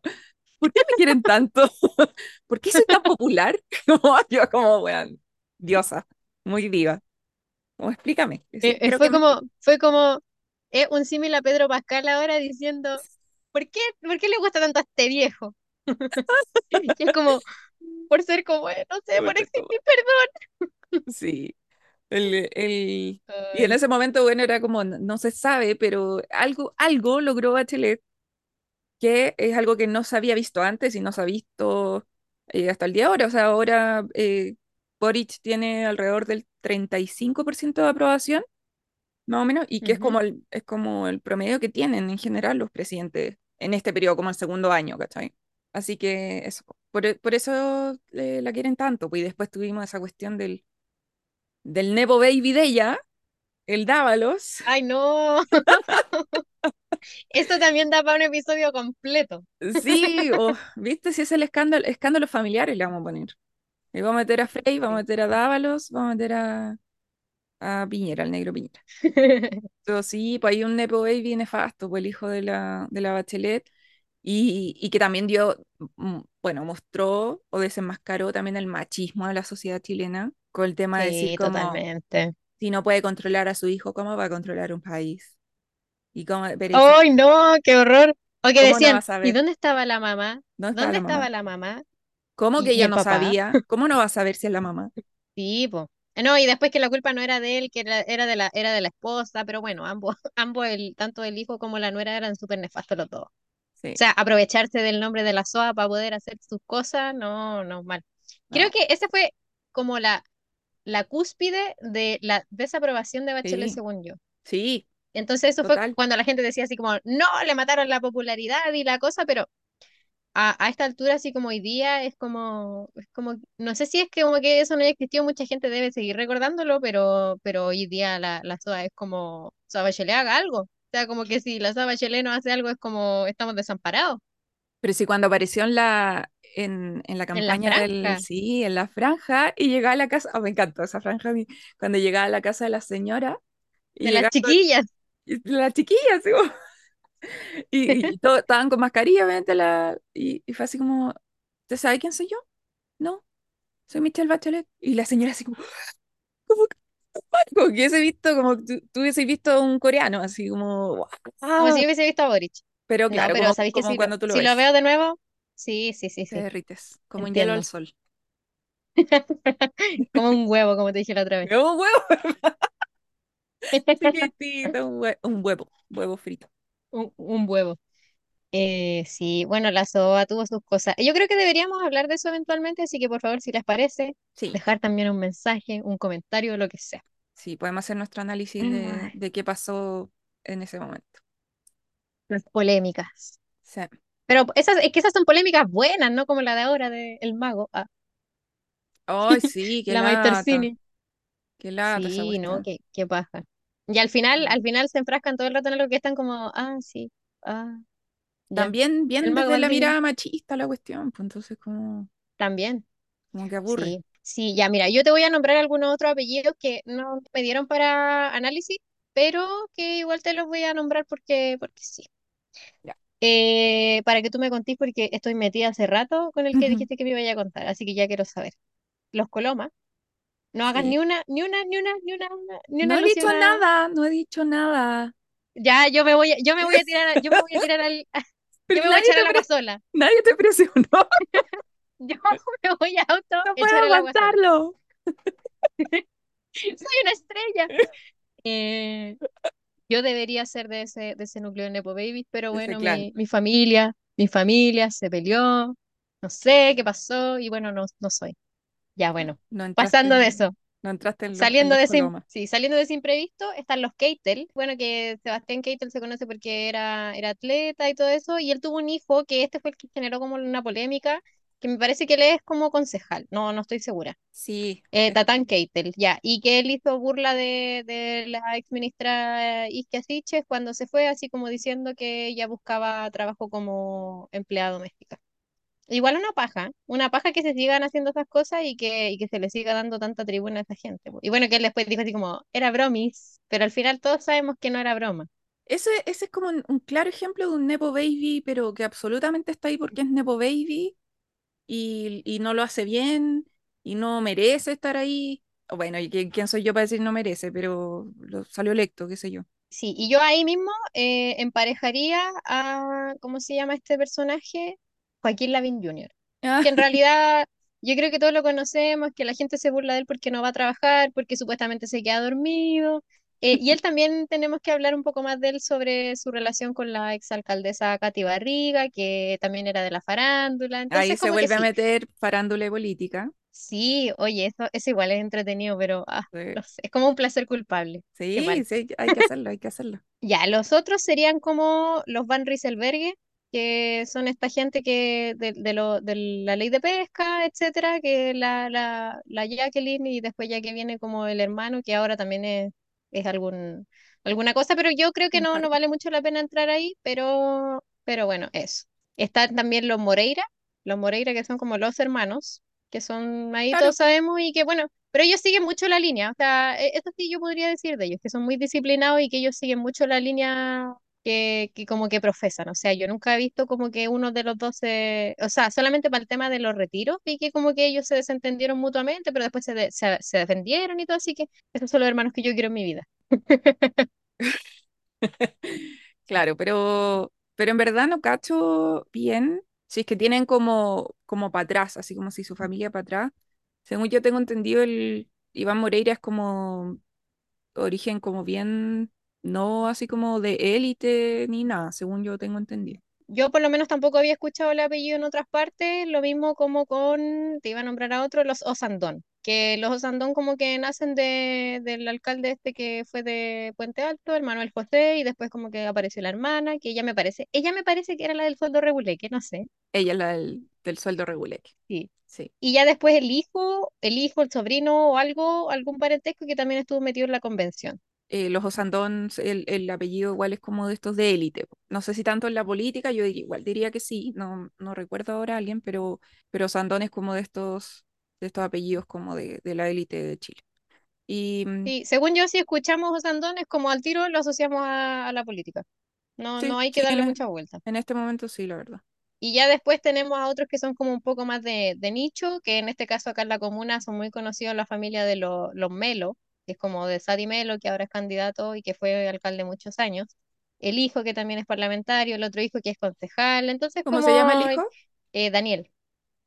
¿por qué me quieren tanto? <laughs> ¿Por qué soy tan popular? <laughs> Como, yo como, weón, diosa, muy diva. Como, explícame. Eh, eh, fue que como, fue como eh, un símil a Pedro Pascal ahora diciendo, ¿por qué, por qué le gusta tanto a este viejo? <laughs> Y es como, por ser como, él, no sé, por existir, perdón. Sí, el, el- y en ese momento, bueno, era como, no, no se sabe, pero algo, algo logró Bachelet, que es algo que no se había visto antes y no se ha visto eh, hasta el día de ahora. O sea, ahora eh, Boric tiene alrededor del 35% de aprobación más o menos, y que es Ujú. como el, es como el promedio que tienen en general los presidentes en este periodo, como el segundo año, ¿cachai? Así que eso, por, por eso eh, la quieren tanto. Pues y después tuvimos esa cuestión del, del Nepo Baby de ella, el Dávalos. Ay, no. <laughs> Esto también da para un episodio completo. Sí, <laughs> o, ¿viste? Si es el escándalo, escándalos familiares le vamos a poner. Y vamos a meter a Frey, vamos a meter a Dávalos, vamos a meter a, a Piñera, al negro Piñera. <laughs> Pero sí, pues hay un Nepo Baby nefasto, pues el hijo de la, de la Bachelet, y, y que también dio, mm, bueno, mostró o desenmascaró también el machismo de la sociedad chilena, con el tema de decir Sí, como, totalmente. si no puede controlar a su hijo, ¿cómo va a controlar un país? Y cómo, ¡Ay, no! ¡Qué horror! O que ¿cómo no decían, ¿y dónde estaba la mamá? ¿Dónde ¿Dónde la mamá? estaba la mamá? ¿Cómo que ¿Y, y ella el no papá? sabía? <laughs> ¿Cómo no va a saber si es la mamá? Sí, po. No, y después que la culpa no era de él, que era, era de la, era de la esposa, pero bueno, ambos, <laughs> ambos el, tanto el hijo como la nuera eran súper nefastos los dos. O Sí, sea, aprovecharse del nombre de la SOA para poder hacer sus cosas, no, no, mal. Creo no, que ese fue como la, la cúspide de la desaprobación de Bachelet, sí, según yo. sí, Entonces eso fue cuando la gente decía así como, no, le mataron la popularidad y la cosa, pero a, a esta altura, así como hoy día, es como, es como, no sé si es que como que eso no haya existido, mucha gente debe seguir recordándolo, pero, pero hoy día la, la SOA es como, SOA Bachelet haga algo. O sea, como que si la SOA Bachelet no hace algo es como estamos desamparados. Pero sí, cuando apareció en la, en, en la En la campaña del, sí, en la franja, y llegaba a la casa, oh, me encantó esa franja a mí, cuando llegaba a la casa de la señora, y de las chiquillas. y la chiquilla, así como- <laughs> y, y todos estaban con mascarilla, obviamente, la, y, y fue así como, ¿usted sabe quién soy yo? No, soy Michelle Bachelet. Y la señora así como, <gasps> como, que <laughs> como que hubiese visto, como tú, tú hubieses visto un coreano, así como, Como si wow. hubiese visto a Boric. Pero No, claro, pero como, ¿sabéis que como si cuando tú lo si lo veo de nuevo? Sí, sí, sí, te sí. derrites, como un hielo al <laughs> sol. Como un huevo, como te dije la otra vez. ¡Un huevo! Chiquitito, un, hue- un huevo, huevo frito. Un, un huevo. Eh, sí, bueno, la SOA tuvo sus cosas. Yo creo que deberíamos hablar de eso eventualmente, así que por favor, si les parece, Sí, dejar también un mensaje, un comentario, lo que sea. sí, podemos hacer nuestro análisis de, Ay, de qué pasó en ese momento. las polémicas. Sí. Pero esas, es que esas son polémicas buenas, no como la de ahora de El Mago. Ah, Ay, sí, <laughs> qué la lata, qué lata esa Sí, ¿no? cuestión. Qué, qué paja. Y al final, al final se enfrascan todo el rato en algo que están como, ah, sí, ah, ya. También El bien Mago desde la mirada machista la cuestión, pues entonces como, También. como que aburre. Sí, sí, ya mira, yo te voy a nombrar algunos otros apellidos que no me dieron para análisis, pero que igual te los voy a nombrar porque, porque sí. Ya. Eh, para que tú me contís, porque estoy metida hace rato con el que dijiste que me iba a contar, así que ya quiero saber. Los Coloma, no hagas Sí. ni una, ni una, ni una, ni una, ni una No he dicho a. nada, no he dicho nada. Ya, yo me voy, a- yo me voy a tirar, a- yo me voy a tirar al, Pero <laughs> yo me voy a echar te, al agua pre- sola. nadie te presionó. <laughs> Yo me voy a auto No puedo aguantarlo. <laughs> Soy una estrella. Eh, Yo debería ser de ese, de ese núcleo de Nepo Babies, pero bueno, mi, mi familia, mi familia se peleó, no sé qué pasó y bueno, no, no soy. Ya, No, bueno, no pasando de en, eso, no entraste en los, en saliendo los de ese, sí, saliendo de ese imprevisto, están los Keitel, bueno, que Sebastián Keitel se conoce porque era, era atleta y todo eso, y él tuvo un hijo que este fue el que generó como una polémica, que me parece que él es como concejal, no, no estoy segura. Sí, Eh, es- Tatán Keitel, ya, y que él hizo burla de, de la ex ministra Isquia Siches cuando se fue, así como diciendo que ella buscaba trabajo como empleada doméstica. Igual una paja, una paja que se sigan haciendo esas cosas y que, y que se le siga dando tanta tribuna a esa gente. Y bueno, que él después dijo así como, era bromis, pero al final todos sabemos que no era broma. ese, ese es como un, un claro ejemplo de un Nepo Baby, pero que absolutamente está ahí porque es Nepo Baby y, y no lo hace bien y no merece estar ahí. O Bueno, y quién soy yo para decir no merece, pero lo, salió electo, qué sé yo. Sí, y yo ahí mismo eh, emparejaría a, ¿cómo se llama este personaje? Joaquín Lavín Jr. Ah, que en <laughs> realidad yo creo que todos lo conocemos, que la gente se burla de él porque no va a trabajar, porque supuestamente se queda dormido. Eh, y él también tenemos que hablar un poco más de él sobre su relación con la exalcaldesa Katy Barriga, que también era de la farándula. ahí Entonces, se como que vuelve a sí, meter farándula y política. sí, oye, eso, eso igual es entretenido, pero ah, Sí, no sé, es como un placer culpable. Sí, sí, hay que hacerlo, hay que hacerlo. <laughs> Ya, los otros serían como los Van Rieselberghe, que son esta gente que de, de lo, de la ley de pesca, etcétera, que la, la, la Jacqueline y después ya que viene como el hermano, que ahora también es, es algún, alguna cosa, pero yo creo que no, no vale mucho la pena entrar ahí, pero, pero bueno, eso. Están también los Moreira, los Moreira que son como los hermanos, que son ahí Claro. todos sabemos y que bueno, pero ellos siguen mucho la línea, o sea, e- esto sí yo podría decir de ellos, que son muy disciplinados y que ellos siguen mucho la línea que, que como que profesan. O sea, yo nunca he visto como que uno de los dos se, o sea, solamente para el tema de los retiros, vi que como que ellos se desentendieron mutuamente, pero después se, se defendieron y todo, así que esos son los hermanos que yo quiero en mi vida. <laughs> Claro, pero, pero en verdad no cacho bien si es que tienen como, como para atrás, así como si su familia para atrás. Según yo tengo entendido, el Iván Moreira es como origen como bien, no así como de élite ni nada, según yo tengo entendido. Yo por lo menos tampoco había escuchado el apellido en otras partes, lo mismo como con, te iba a nombrar a otro, los Osandón, que los Osandón como que nacen de, del alcalde este que fue de Puente Alto, el Manuel José, y después como que apareció la hermana, que ella me parece, ella me parece que era la del sueldo regulé, que no sé. Ella es la del, del sueldo regular. Sí. Sí. Y ya después el hijo, el hijo, el sobrino o algo, algún parentesco que también estuvo metido en la convención. Eh, los Osandón, el, el apellido igual es como de estos de élite. No sé si tanto en la política, yo diría, igual diría que sí, no, no recuerdo ahora a alguien, pero, pero Osandón es como de estos, de estos apellidos como de, de la élite de Chile. Y mm, Sí, según yo, si escuchamos Osandón es como al tiro lo asociamos a, a la política. No, sí, no hay que darle e- mucha vuelta. en este momento sí, la verdad. Y ya después tenemos a otros que son como un poco más de, de nicho, que en este caso acá en la comuna son muy conocidos la familia de lo- los Melo, que es como de Sadi Melo, que ahora es candidato y que fue alcalde muchos años. El hijo que también es parlamentario, el otro hijo que es concejal. Entonces, ¿Cómo se llama el hijo? eh, Daniel,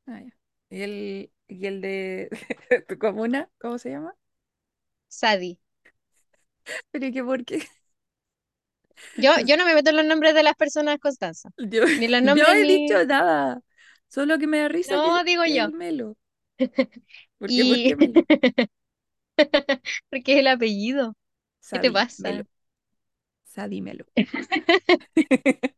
Ah, ya. ¿Y el, y el <laughs> de tu comuna? ¿Cómo se llama? Sadi. Pero ¿y qué por qué? Yo, <laughs> yo no me meto en los nombres de las personas, Constanza. Yo Ni los <laughs> no nombres he dicho ni... nada, solo que me da risa que, No, digo que yo. Melo. ¿Por qué? ¿Por qué Melo? <laughs> porque es el apellido. ¿Qué te pasa? Melo. Sadi Melo. <laughs>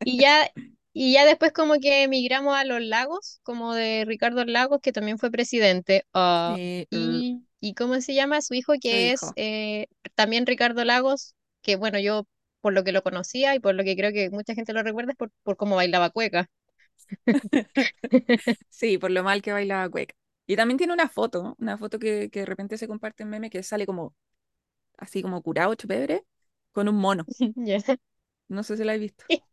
Y <laughs> ya, y ya después como que emigramos a los Lagos, como de Ricardo Lagos, que también fue presidente. Ah, Eh, y, y ¿cómo se llama? Su hijo, su que es hijo. eh, también Ricardo Lagos, que bueno, yo por lo que lo conocía y por lo que creo que mucha gente lo recuerda es por, por cómo bailaba cueca. Sí, por lo mal que bailaba cueca. Y también tiene una foto, una foto que, que de repente se comparte en meme que sale como así como curado, chupebre, con un mono. <laughs> No sé si la he visto. <laughs>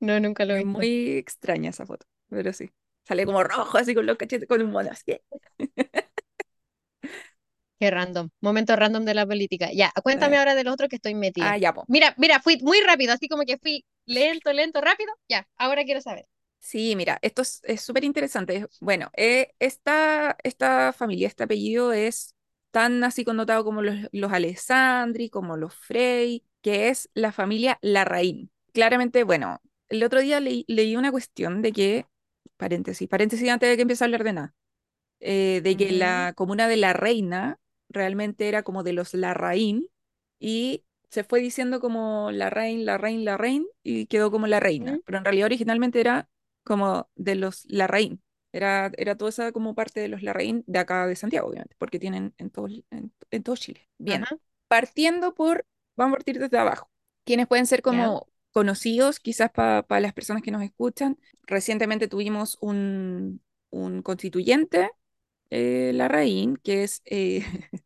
No, nunca lo he Es visto. muy extraña esa foto, pero sí. Sale como rojo, así con los cachetes, con un mono así. <laughs> Qué random. Momento random de la política. Ya, cuéntame Eh, ahora de los otros que estoy ah, metida. ya, po. Mira, mira, fui muy rápido, así como que fui lento, lento, rápido. Ya, ahora quiero saber. Sí, mira, esto es es súper interesante. Bueno, eh, esta, esta familia, este apellido es tan así connotado como los, los Alessandri, como los Frey, que es la familia Larraín. Claramente, bueno, el otro día leí, leí una cuestión de que, paréntesis, paréntesis antes de que empiece a hablar de nada, eh, de que la comuna de La Reina realmente era como de los Larraín y se fue diciendo como Larraín, Larraín, Larraín y quedó como La Reina, pero en realidad originalmente era como de los Larraín. Era, era toda esa como parte de los Larraín de acá de Santiago, obviamente, porque tienen en todo, en, en todo Chile. Bien, Ajá, partiendo por, vamos a partir desde abajo. Quienes pueden ser como conocidos, quizás para las personas que nos escuchan. Recientemente tuvimos un, un constituyente eh, Larraín, que es, eh, <laughs>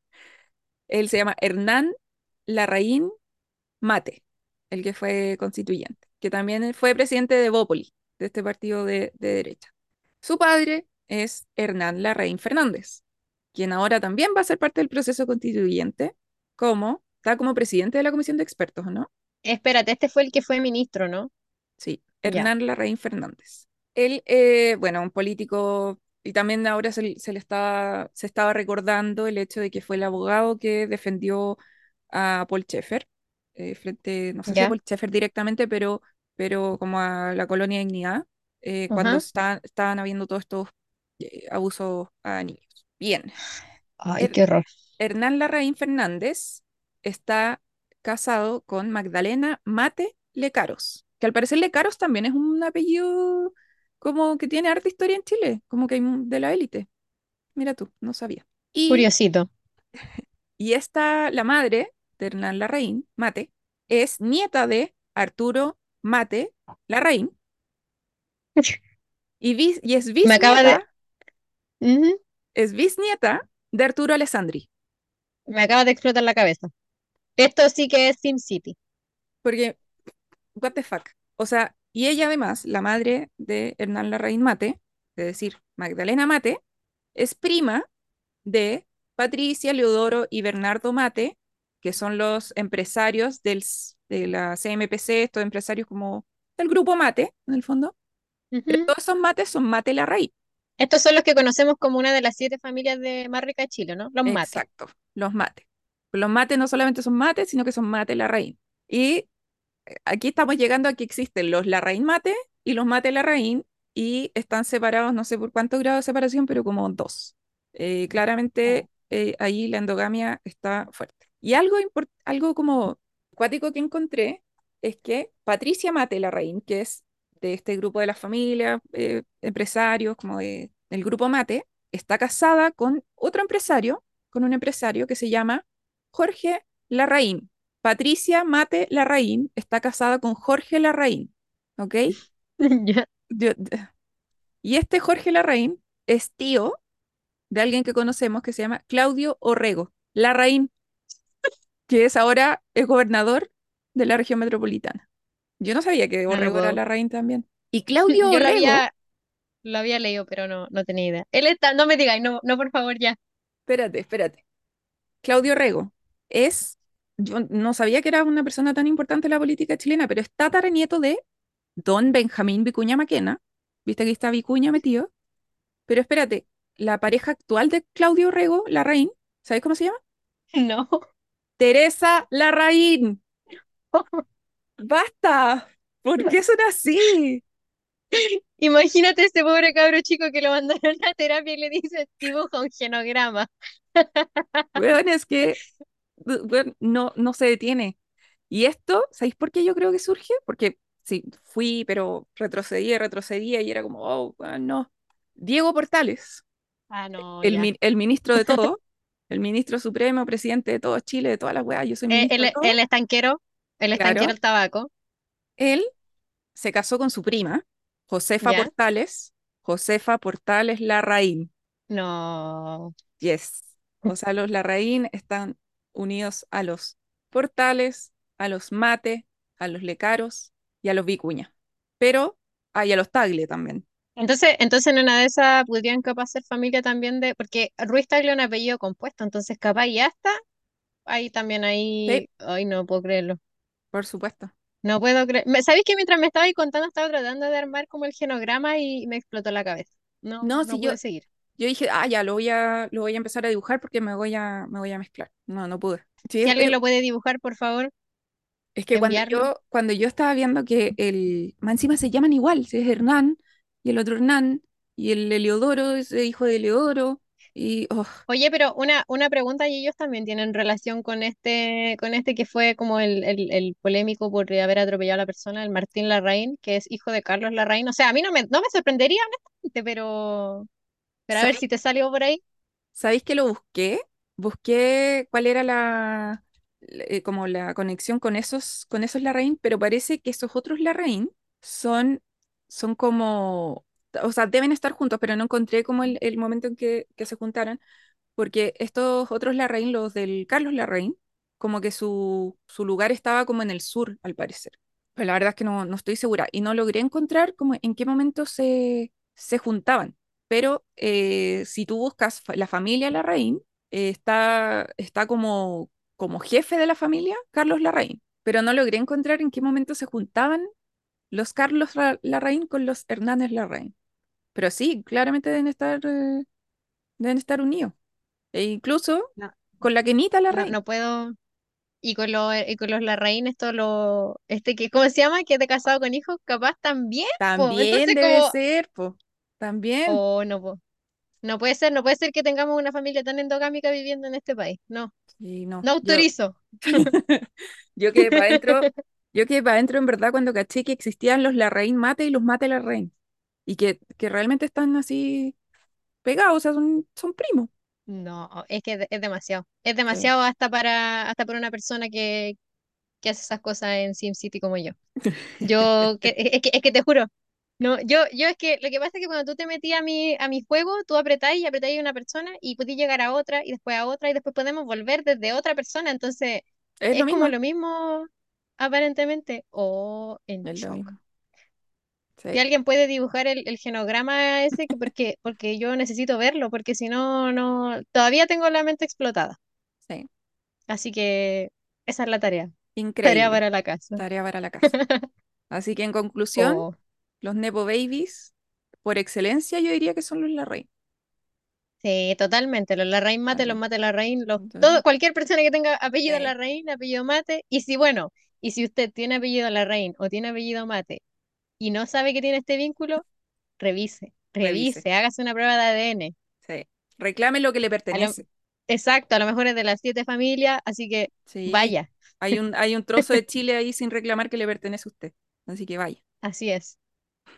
él se llama Hernán Larraín Mate, el que fue constituyente, que también fue presidente de Bópoli, de este partido de, de derecha. Su padre es Hernán Larraín Fernández, quien ahora también va a ser parte del proceso constituyente, como, está como presidente de la comisión de expertos, ¿no? Espérate, este fue el que fue ministro, ¿no? Sí. Hernán Larraín Fernández. Él, eh, bueno, un político, y también ahora se, le se le estaba, se estaba recordando el hecho de que fue el abogado que defendió a Paul Schaeffer, eh, frente, no sé si a. Paul Schaeffer directamente, pero, pero como a la colonia Dignidad, eh, cuando está- estaban habiendo todos estos eh, abusos a niños. Bien, Ay, Her- qué horror. Hernán Larraín Fernández está casado con Magdalena Mate Lecaros. que al parecer Lecaros también es un apellido como que tiene harta historia en Chile, como que de la élite. Mira tú, no sabía. Y, Curiosito. <laughs> y esta, la madre de Hernán Larraín, Mate, es nieta de Arturo Mate Larraín <laughs> y, bis- y es Me acaba de, bisnieta, Ujú, es bisnieta de Arturo Alessandri. me acaba de explotar la cabeza. Esto sí que es SimCity. Porque, what the fuck. O sea, y ella además, la madre de Hernán Larraín Mate, es decir, Magdalena Mate, es prima de Patricia, Leodoro y Bernardo Mate, que son los empresarios del, de la CMPC, estos empresarios como del grupo Mate, en el fondo. Pero todos esos mates son Mate Larraín. Estos son los que conocemos como una de las siete familias de más rica de Chile, ¿no? Los mates. Exacto, los mates. Los mates no solamente son mates, sino que son Mate Larraín. Y aquí estamos llegando a que existen los Larraín Mate y los Mate Larraín y están separados, no sé por cuántos grados de separación, pero como dos. Eh, claramente eh, ahí la endogamia está fuerte. Y algo, algo como cuático que encontré es que Patricia Mate Larraín, que es de este grupo de la familia, eh, empresarios, como de- del grupo Mate, está casada con otro empresario, con un empresario que se llama Jorge Larraín. Patricia Mate Larraín está casada con Jorge Larraín, ¿ok? <laughs> Y este Jorge Larraín es tío de alguien que conocemos que se llama Claudio Orrego Larraín, que es ahora el gobernador de la región metropolitana. Yo no sabía que No lo Orrego era. Larraín también. Y <laughs> Claudio Yo lo Orrego, había, lo había leído, pero no, no tenía idea. Él está, no me digáis, no, no, por favor, ya. espérate, espérate. Claudio Orrego es, yo no sabía que era una persona tan importante en la política chilena, pero es tataranieto de don Benjamín Vicuña Maquena. Viste que está Vicuña metido. Pero espérate, la pareja actual de Claudio Orrego, Larraín, ¿sabes cómo se llama? <laughs> No. Teresa Larraín. <laughs> ¡Basta! ¿Por qué son así? Imagínate ese pobre cabro chico que lo mandaron a terapia y le dicen dibuja un genograma. <laughs> Weón, es que no, no se detiene. Y esto, ¿sabéis por qué yo creo que surge? Porque sí, fui, pero retrocedía, retrocedía y era como, oh, no. Diego Portales, Ah, no, el, mi- el ministro de todo, <laughs> el ministro supremo, presidente de todo Chile, de todas las weas, yo soy Eh, ministro el, el estanquero, el estanquero Claro, el tabaco, él se casó con su prima, Josefa ¿ya? Portales, Josefa Portales Larraín. No. Yes. O sea, los Larraín están unidos a los Portales, a los Mate, a los Lecaros y a los Vicuña. Pero hay a los Tagle también. Entonces, entonces en una de esas podrían capaz ser familia también de, porque Ruiz Tagle es un apellido compuesto, entonces capaz ya está, ahí también Sí, ahí, ay, no puedo creerlo. por supuesto. No puedo creer. me- ¿Sabéis que mientras me estaba ahí contando estaba tratando de armar como el genograma y me explotó la cabeza? No, No, si no yo, pude seguir. yo dije, ah, ya, lo voy a, lo voy a empezar a dibujar porque me voy a, me voy a mezclar. No, no pude. Sí, Si es, alguien es- lo puede dibujar, por favor, es que cuando enviarlo. yo, cuando yo estaba viendo que el, más encima se llaman igual, si es Hernán y el otro Hernán, y el Eleodoro es hijo de Eleodoro, y oh, Oye, pero una, una pregunta, y ellos también tienen relación con este, con este que fue como el, el, el polémico por haber atropellado a la persona, el Martín Larraín, que es hijo de Carlos Larraín. O sea, a mí no me, no me sorprendería, honestamente, pero, pero a ver ¿sabéis si te salió por ahí. ¿Sabéis que lo busqué? Busqué cuál era la, la- eh, como la conexión con esos, con esos Larraín, pero parece que esos otros Larraín son, son como, o sea, deben estar juntos, pero no encontré como el, el momento en que, que se juntaran, porque estos otros Larraín, los del Carlos Larraín, como que su, su lugar estaba como en el sur, al parecer. Pero la verdad es que no, no estoy segura y no logré encontrar como en qué momento se, se juntaban. Pero eh, si tú buscas la familia Larraín, eh, está, está como, como jefe de la familia Carlos Larraín. Pero no logré encontrar en qué momento se juntaban los Carlos Ra- Larraín con los Hernández Larraín. Pero sí, claramente deben estar, eh, deben estar unidos. E incluso No, con la Kenita no, Larraín. no puedo. Y con los, y con los Larraín, esto lo, este que, ¿cómo se llama? Que te casado con hijos, capaz también. También Entonces debe como, ser, po. También. oh, no, po. No puede ser, no puede ser que tengamos una familia tan endogámica viviendo en este país. No, Y no, no yo, autorizo. <laughs> yo quedé para adentro Yo quedé para adentro en verdad cuando caché que existían los Larraín Mate y los Mate Larraín. Y que, que realmente están así pegados, o sea, son, son primos. No, es que es es demasiado. Es Sí. demasiado hasta para, hasta para una persona que, que hace esas cosas en SimCity como yo. Yo, <laughs> que, es que, es que te juro, no, yo, yo es que lo que pasa es que cuando tú te metías a mi, a mi juego, tú apretáis y apretáis a una persona y podías llegar a otra y después a otra y después podemos volver desde otra persona. Entonces, Es lo es como mismo. lo mismo aparentemente o en Es lo shock. mismo. Si alguien puede dibujar el, el genograma ese, que porque, porque yo necesito verlo, porque si no, no, todavía tengo la mente explotada. sí. Así que esa es la tarea. Tarea Increíble. para la casa. Tarea para la casa. <laughs> Así que en conclusión, los Nepo Babies, por excelencia, yo diría que son los Larraín. Sí, totalmente. Los Larraín Mate, los. Mate Larraín, los, Entonces, todo, cualquier persona que tenga apellido sí, Larraín, apellido Mate, y si bueno, y si usted tiene apellido Larraín o tiene apellido Mate y no sabe que tiene este vínculo, revise, revise. revise, hágase una prueba de ADN. Sí. Reclame lo que le A lo- pertenece. exacto, a lo mejor es de las siete familias, así que Sí. vaya, Hay un, hay un trozo de Chile ahí sin reclamar que le pertenece a usted. Así que vaya. <laughs> así es.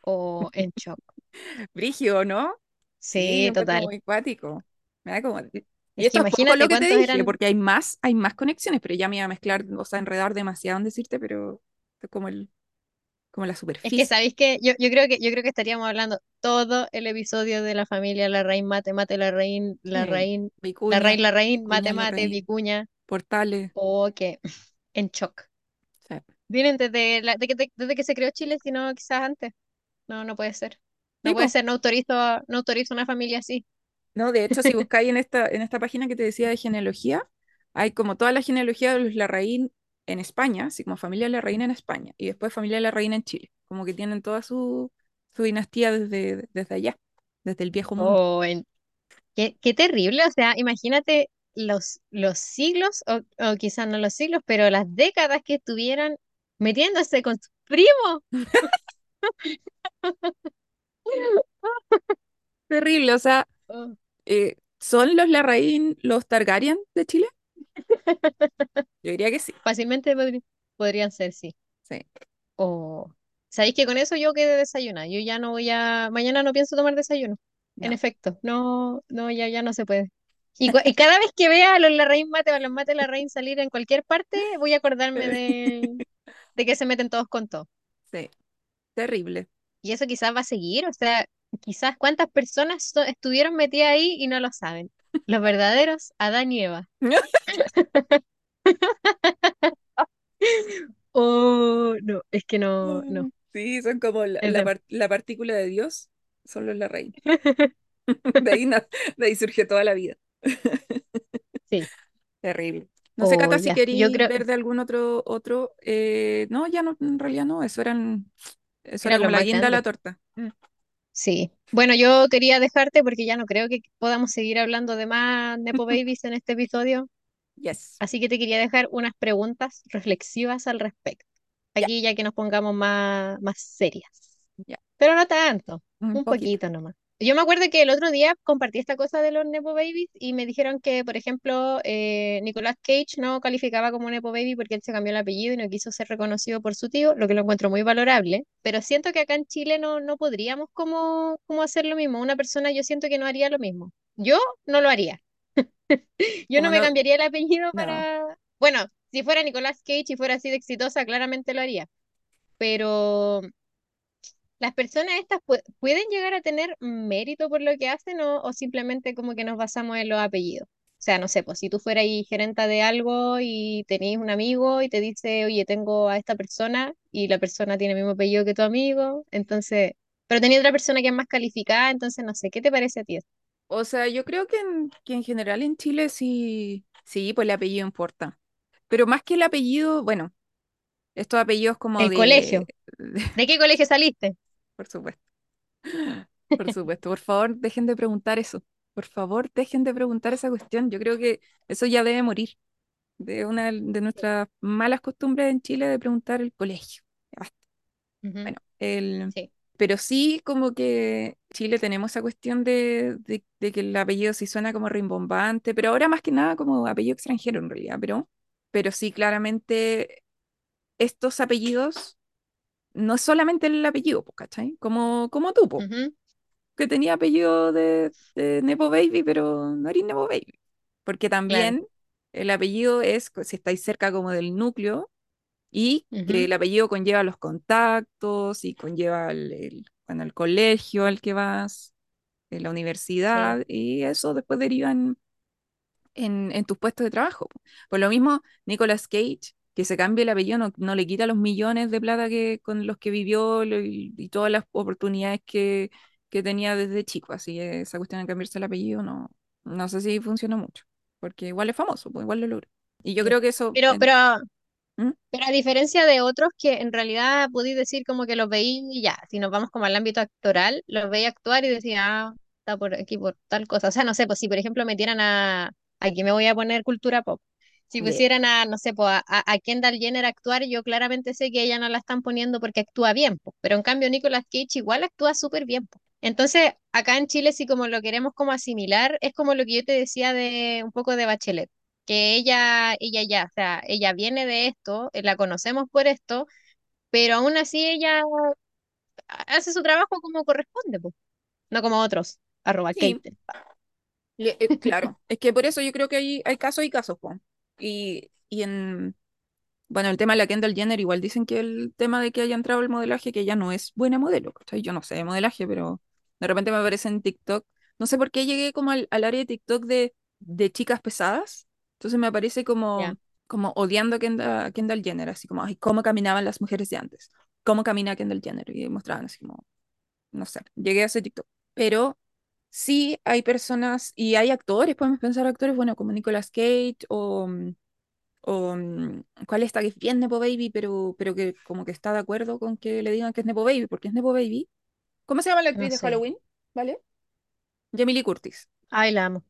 O en shock. <laughs> Brigio, ¿no? Sí, Sí, total. muy cuático. Me da como... Y Es que esto es poco lo que te dije, eran. porque hay más, hay más conexiones, pero ya me iba a mezclar, o sea, enredar demasiado en decirte, pero como el, como la Es que superficie. sabéis que yo, yo creo que yo creo que estaríamos hablando todo el episodio de la familia Larraín Mate, Mate Larraín, Sí. Larraín, Larraín Vicuña, Larraín, Mate Vicuña Mate, Larraín, Vicuña, Portales. o que en shock. Sí. Vienen desde, la- de que- de- desde que se creó Chile, si no quizás antes. No, no puede ser. No puede ser, no autorizo, no autorizo una familia así. No, de hecho, si buscáis en esta, en esta página que te decía de genealogía, hay como toda la genealogía de los Larraín en España, así como familia Larraín en España, y después familia Larraín en Chile. Como que tienen toda su, su dinastía desde, desde allá, desde el viejo mundo. O en, qué, qué terrible, o sea, imagínate los, los siglos, o, o quizás no los siglos, pero las décadas que estuvieran metiéndose con sus primos. <laughs> <laughs> Terrible, o sea, Oh. Eh, ¿son los Larraín los Targaryen de Chile? <laughs> Yo diría que sí. Fácilmente podrían ser, sí. Sí. O, ¿sabéis que con eso yo quedé desayunada? Yo ya no voy a, mañana no pienso tomar desayuno. En No. efecto, no, no, ya, ya no se puede. Y, y cada vez que vea a los Larraín Mate o a los Mate Larraín salir en cualquier parte, voy a acordarme de, de que se meten todos con todo. <laughs> Sí, terrible. Y eso quizás va a seguir, o sea, quizás cuántas personas so- estuvieron metidas ahí y no lo saben. Los verdaderos Adán y Eva. <laughs> Oh, no, es que no, no, Sí, son como la, la par- la partícula de Dios, son los Larraín. <laughs> <laughs> De ahí, na- de ahí surgió toda la vida. sí. Terrible. No sé, Oh, Cata, si queréis creo, ver de algún otro, otro. eh, no, ya no, en realidad no, eso eran, eso era como la guinda de la torta. Mm. Sí. Bueno, yo quería dejarte porque ya no creo que podamos seguir hablando de más Nepo <laughs> Babies en este episodio, Yes. así que te quería dejar unas preguntas reflexivas al respecto. Aquí ya que nos pongamos más, más serias. ya, Pero no tanto, un un poquito. poquito nomás. Yo me acuerdo que el otro día compartí esta cosa de los Nepo Babies y me dijeron que, por ejemplo, eh, Nicolas Cage no calificaba como Nepo Baby porque él se cambió el apellido y no quiso ser reconocido por su tío, lo que lo encuentro muy valorable. Pero siento que acá en Chile no, no podríamos como, como hacer lo mismo. Una persona yo siento que no haría lo mismo. Yo no lo haría. <laughs> Yo no me cambiaría el apellido no. para... Bueno, si fuera Nicolas Cage y fuera así de exitosa, claramente lo haría. Pero ¿Las personas estas pue- pueden llegar a tener mérito por lo que hacen o, o simplemente como que nos basamos en los apellidos? O sea, no sé, pues si tú fueras gerenta de algo y tenéis un amigo y te dice, oye, tengo a esta persona y la persona tiene el mismo apellido que tu amigo, entonces, pero tenía otra persona que es más calificada, entonces no sé, ¿qué te parece a ti? O sea, yo creo que en, que en general en Chile sí, sí, pues el apellido importa. Pero más que el apellido, bueno, estos apellidos como El de, colegio. <laughs> ¿De qué colegio saliste? Por supuesto, por supuesto, por favor, dejen de preguntar eso. Por favor, dejen de preguntar esa cuestión. Yo creo que eso ya debe morir. De una de nuestras malas costumbres en Chile de preguntar el colegio. Basta. Ujú, Bueno, el, Sí, pero sí como que Chile tenemos esa cuestión de, de, de que el apellido sí suena como rimbombante, pero ahora más que nada como apellido extranjero en realidad, pero, pero sí claramente estos apellidos no es solamente el apellido, po, ¿cachai? Como, como tú, po, Ujú, que tenía apellido de, de Nepo Baby, pero no eres Nepo Baby. Porque claro. también el apellido es, si estáis cerca como del núcleo, y que el apellido conlleva los contactos y conlleva el, el, bueno, el colegio al que vas, en la sí. universidad, y eso después deriva en, en, en tus puestos de trabajo. po. Por lo mismo, Nicolas Cage, que se cambie el apellido, no, no le quita los millones de plata que, con los que vivió lo- y, todas las oportunidades que, que tenía desde chico. Así que esa cuestión de cambiarse el apellido no, no sé si funciona mucho, porque igual es famoso, pues igual lo logra. Y yo creo que eso... Pero, en- pero ¿Mm? Pero a diferencia de otros que en realidad podéis decir como que los veí y ya, si nos vamos como al ámbito actoral, los veía actuar y decía, ah, está por aquí por tal cosa. O sea, no sé, pues si por ejemplo metieran a, aquí me voy a poner cultura pop, si pusieran a, no sé, pues a, a Kendall Jenner a actuar, yo claramente sé que ella no la están poniendo porque actúa bien, pero en cambio Nicolas Cage igual actúa súper bien. pues. Entonces, acá en Chile, si como lo queremos como asimilar, es como lo que yo te decía de un poco de Bachelet que ella, ella ya, o sea, ella viene de esto, eh, la conocemos por esto, pero aún así ella hace su trabajo como corresponde, pues, no como otros. Arroba Sí, Kate. Eh, claro, es que por eso yo creo que hay, hay casos y casos, po. Y, y en, bueno, el tema de la Kendall Jenner, igual dicen que el tema de que haya entrado el modelaje, que ella no es buena modelo, ¿cachai? Yo no sé de modelaje, pero de repente me aparece en TikTok. No sé por qué llegué como al, al área de TikTok de, de chicas pesadas. Entonces me aparece como, como odiando a Kendall, a Kendall Jenner, así como, ay, cómo caminaban las mujeres de antes. Cómo camina Kendall Jenner. Y mostraban así como, no sé, llegué a ese TikTok. Pero sí hay personas y hay actores, podemos pensar actores, bueno, como Nicolas Cage o, mm, o mm, ¿cuál está que es bien Nepo Baby, pero, pero que como que está de acuerdo con que le digan que es Nepo Baby, porque es Nepo Baby. ¿Cómo se llama la actriz No de. Halloween? ¿Vale? Jamie Curtis. Ay, la amo.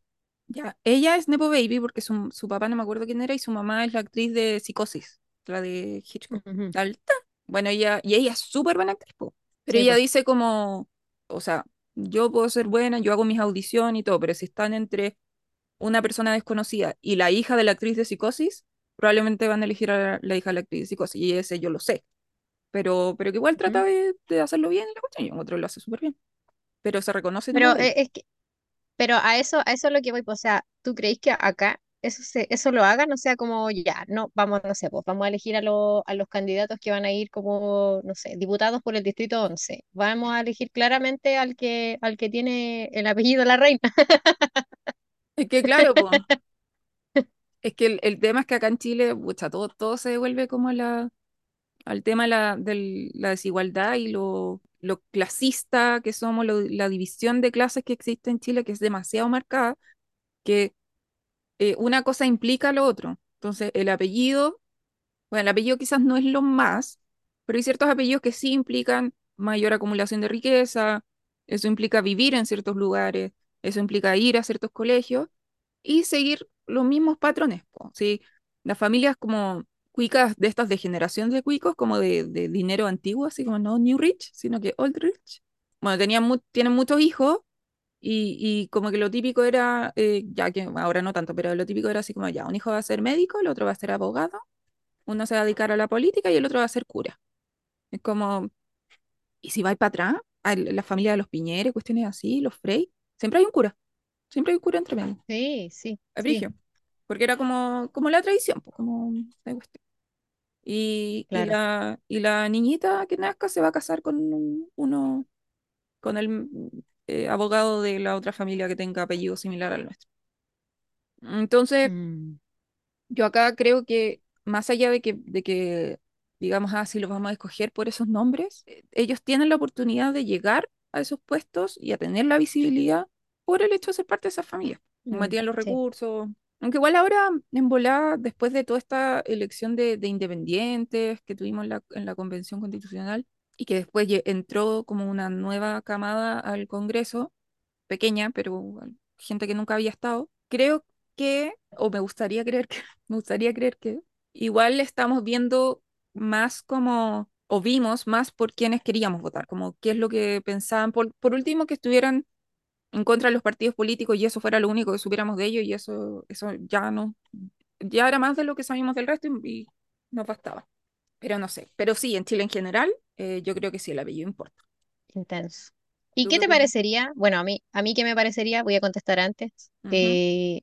Ya, ella es Nepo Baby porque su, su papá no me acuerdo quién era y su mamá es la actriz de Psicosis, la de Hitchcock. Ujú. La alta. Bueno, ella, y ella es súper buena actriz, po. Pero Sí, ella pues. dice como, o sea, yo puedo ser buena, yo hago mis audiciones y todo, pero si están entre una persona desconocida y la hija de la actriz de Psicosis, probablemente van a elegir a la, hija de la actriz de Psicosis, y ese yo lo sé, pero, pero que igual trata de, de hacerlo bien y la cuestión, y otro lo hace súper bien, pero se reconoce Pero eh, es que, pero a eso, a eso es lo que voy, pues, o sea, ¿tú creéis que acá eso se, eso lo hagan? O sea, como ya, no, vamos, no sé, pues vamos a elegir a, los a los candidatos que van a ir como, no sé, diputados por el distrito once Vamos a elegir claramente al que, al que tiene el apellido la reina. <laughs> Es que claro, pues, <laughs> es que el, el tema es que acá en Chile, pucha, todo, todo se devuelve como a la, al tema de la, del- la desigualdad y lo, lo clasista que somos, lo- la división de clases que existe en Chile, que es demasiado marcada, que eh, una cosa implica lo otro. Entonces, el apellido Bueno, el apellido quizás no es lo más, pero hay ciertos apellidos que sí implican mayor acumulación de riqueza, eso implica vivir en ciertos lugares, eso implica ir a ciertos colegios y seguir los mismos patrones. Sí, las familias como cuicas de estas de generación de cuicos, como de, de dinero antiguo, así como no New Rich, sino que Old Rich. Bueno, tenían tienen muchos hijos y, y como que lo típico era, eh, ya que ahora no tanto, pero lo típico era así como ya, un hijo va a ser médico, el otro va a ser abogado uno se va a dedicar a la política y el otro va a ser cura. Es como, ¿y si vais para atrás? A la familia de los Piñeres, cuestiones así, los Frey, siempre hay un cura, siempre hay un cura entre medio. Sí, sí, Es sí, porque era como, como la tradición, pues, como la cuestión. Y, y claro. la, y la niñita que nazca se va a casar con un- uno, con el eh, abogado de la otra familia que tenga apellido similar al nuestro. Entonces, Mm, Yo acá creo que más allá de que, de que digamos, ah, si los vamos a escoger por esos nombres, eh, ellos tienen la oportunidad de llegar a esos puestos y a tener la visibilidad por el hecho de ser parte de esa familia. Mm, tienen los sí. recursos. Aunque igual ahora, en volada, después de toda esta elección de, de independientes que tuvimos en la, en la Convención Constitucional y que después entró como una nueva camada al Congreso, pequeña, pero gente que nunca había estado. Creo que, o me gustaría creer que, <laughs> me gustaría creer que igual estamos viendo más como, o vimos más por quienes queríamos votar, como qué es lo que pensaban, por, por último que estuvieran en contra de los partidos políticos y eso fuera lo único que supiéramos de ellos y eso, eso ya no, ya era más de lo que sabíamos del resto y nos bastaba. Pero no sé. Pero sí, en Chile en general, eh, yo creo que sí, el apellido importa. Intenso. ¿Y ¿Tú qué te parecería? Bueno, a mí, a mí qué me parecería, voy a contestar antes. Eh,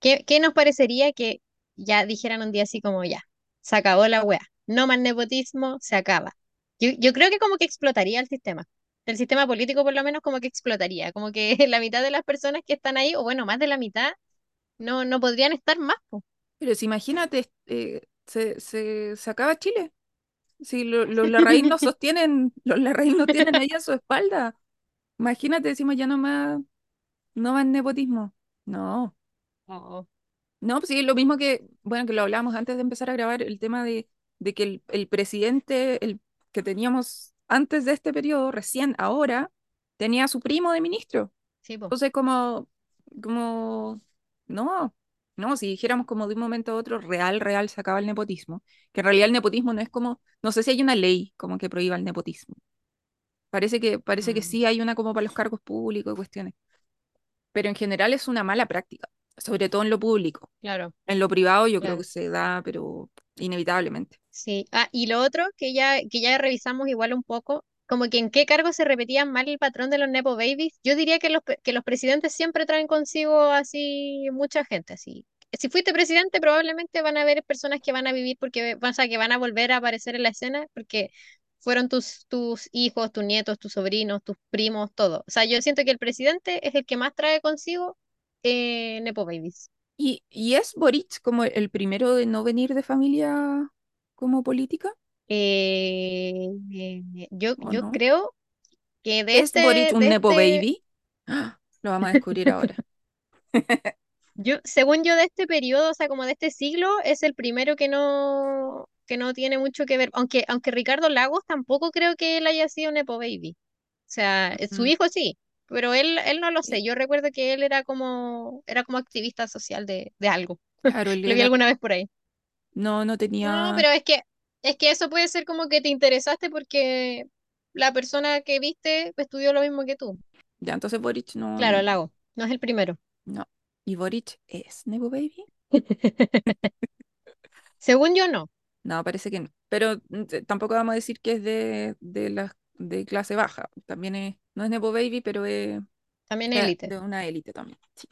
¿qué, qué nos parecería que ya dijeran un día así como ya, se acabó la wea, no más nepotismo, se acaba? Yo, yo creo que como que explotaría el sistema. El sistema político por lo menos como que explotaría, como que <laughs> la mitad de las personas que están ahí, o bueno, más de la mitad, no, no podrían estar más. po. Pero si imagínate, eh, se, se, se acaba Chile. Si lo- los Larraín no <laughs> sostienen, los Larraín no tienen ahí a su espalda. Imagínate, decimos ya no más, no más nepotismo. No. Oh, No, pues sí, lo mismo que, bueno, que lo hablábamos antes de empezar a grabar, el tema de, de que el, el presidente el que teníamos antes de este periodo, recién ahora, tenía a su primo de ministro. sí, po. Entonces, como, como, no, no, si dijéramos como de un momento a otro, real, real, se acaba el nepotismo, que en realidad el nepotismo no es como, no sé si hay una ley como que prohíba el nepotismo. Parece que, parece que Mm, sí hay una como para los cargos públicos y cuestiones, pero en general es una mala práctica, sobre todo en lo público. claro, En lo privado yo creo que se da, pero inevitablemente. Sí, ah, y lo otro que ya, que ya revisamos igual un poco, como que en qué cargos se repetía mal el patrón de los Nepo Babies, yo diría que los, que los presidentes siempre traen consigo así mucha gente, así. Si fuiste presidente, probablemente van a haber personas que van a vivir porque, o sea, que van a volver a aparecer en la escena porque fueron tus, tus hijos, tus nietos, tus sobrinos, tus primos, todo. O sea, yo siento que el presidente es el que más trae consigo eh, Nepo Babies. ¿Y, y es Boric como el primero de no venir de familia como política Eh, eh, yo, o yo no? creo que de ¿Es Boric este, un de nepo este, baby? ¡Ah! Lo vamos a descubrir ahora. <laughs> yo, según yo de este periodo, o sea, como de este siglo, es el primero que no, que no tiene mucho que ver, aunque, aunque Ricardo Lagos tampoco creo que él haya sido Nepo Baby. O sea, eh, su Mm, hijo sí, pero él, él no lo sé. Yo recuerdo que él era como, era como activista social de, de algo. <laughs> Lo vi alguna vez por ahí. no, no No, tenía, pero es que, es que eso puede ser como que te interesaste porque la persona que viste estudió lo mismo que tú. ya, entonces Boric no, Claro, no, Lago, no es el primero. no. ¿Y Boric es nepo baby? <laughs> Según yo, no. No, parece que no. Pero mm, tampoco vamos a decir que es de, de, la, de clase baja. También es, no es nepo baby, pero es También élite. de una élite también. Sí.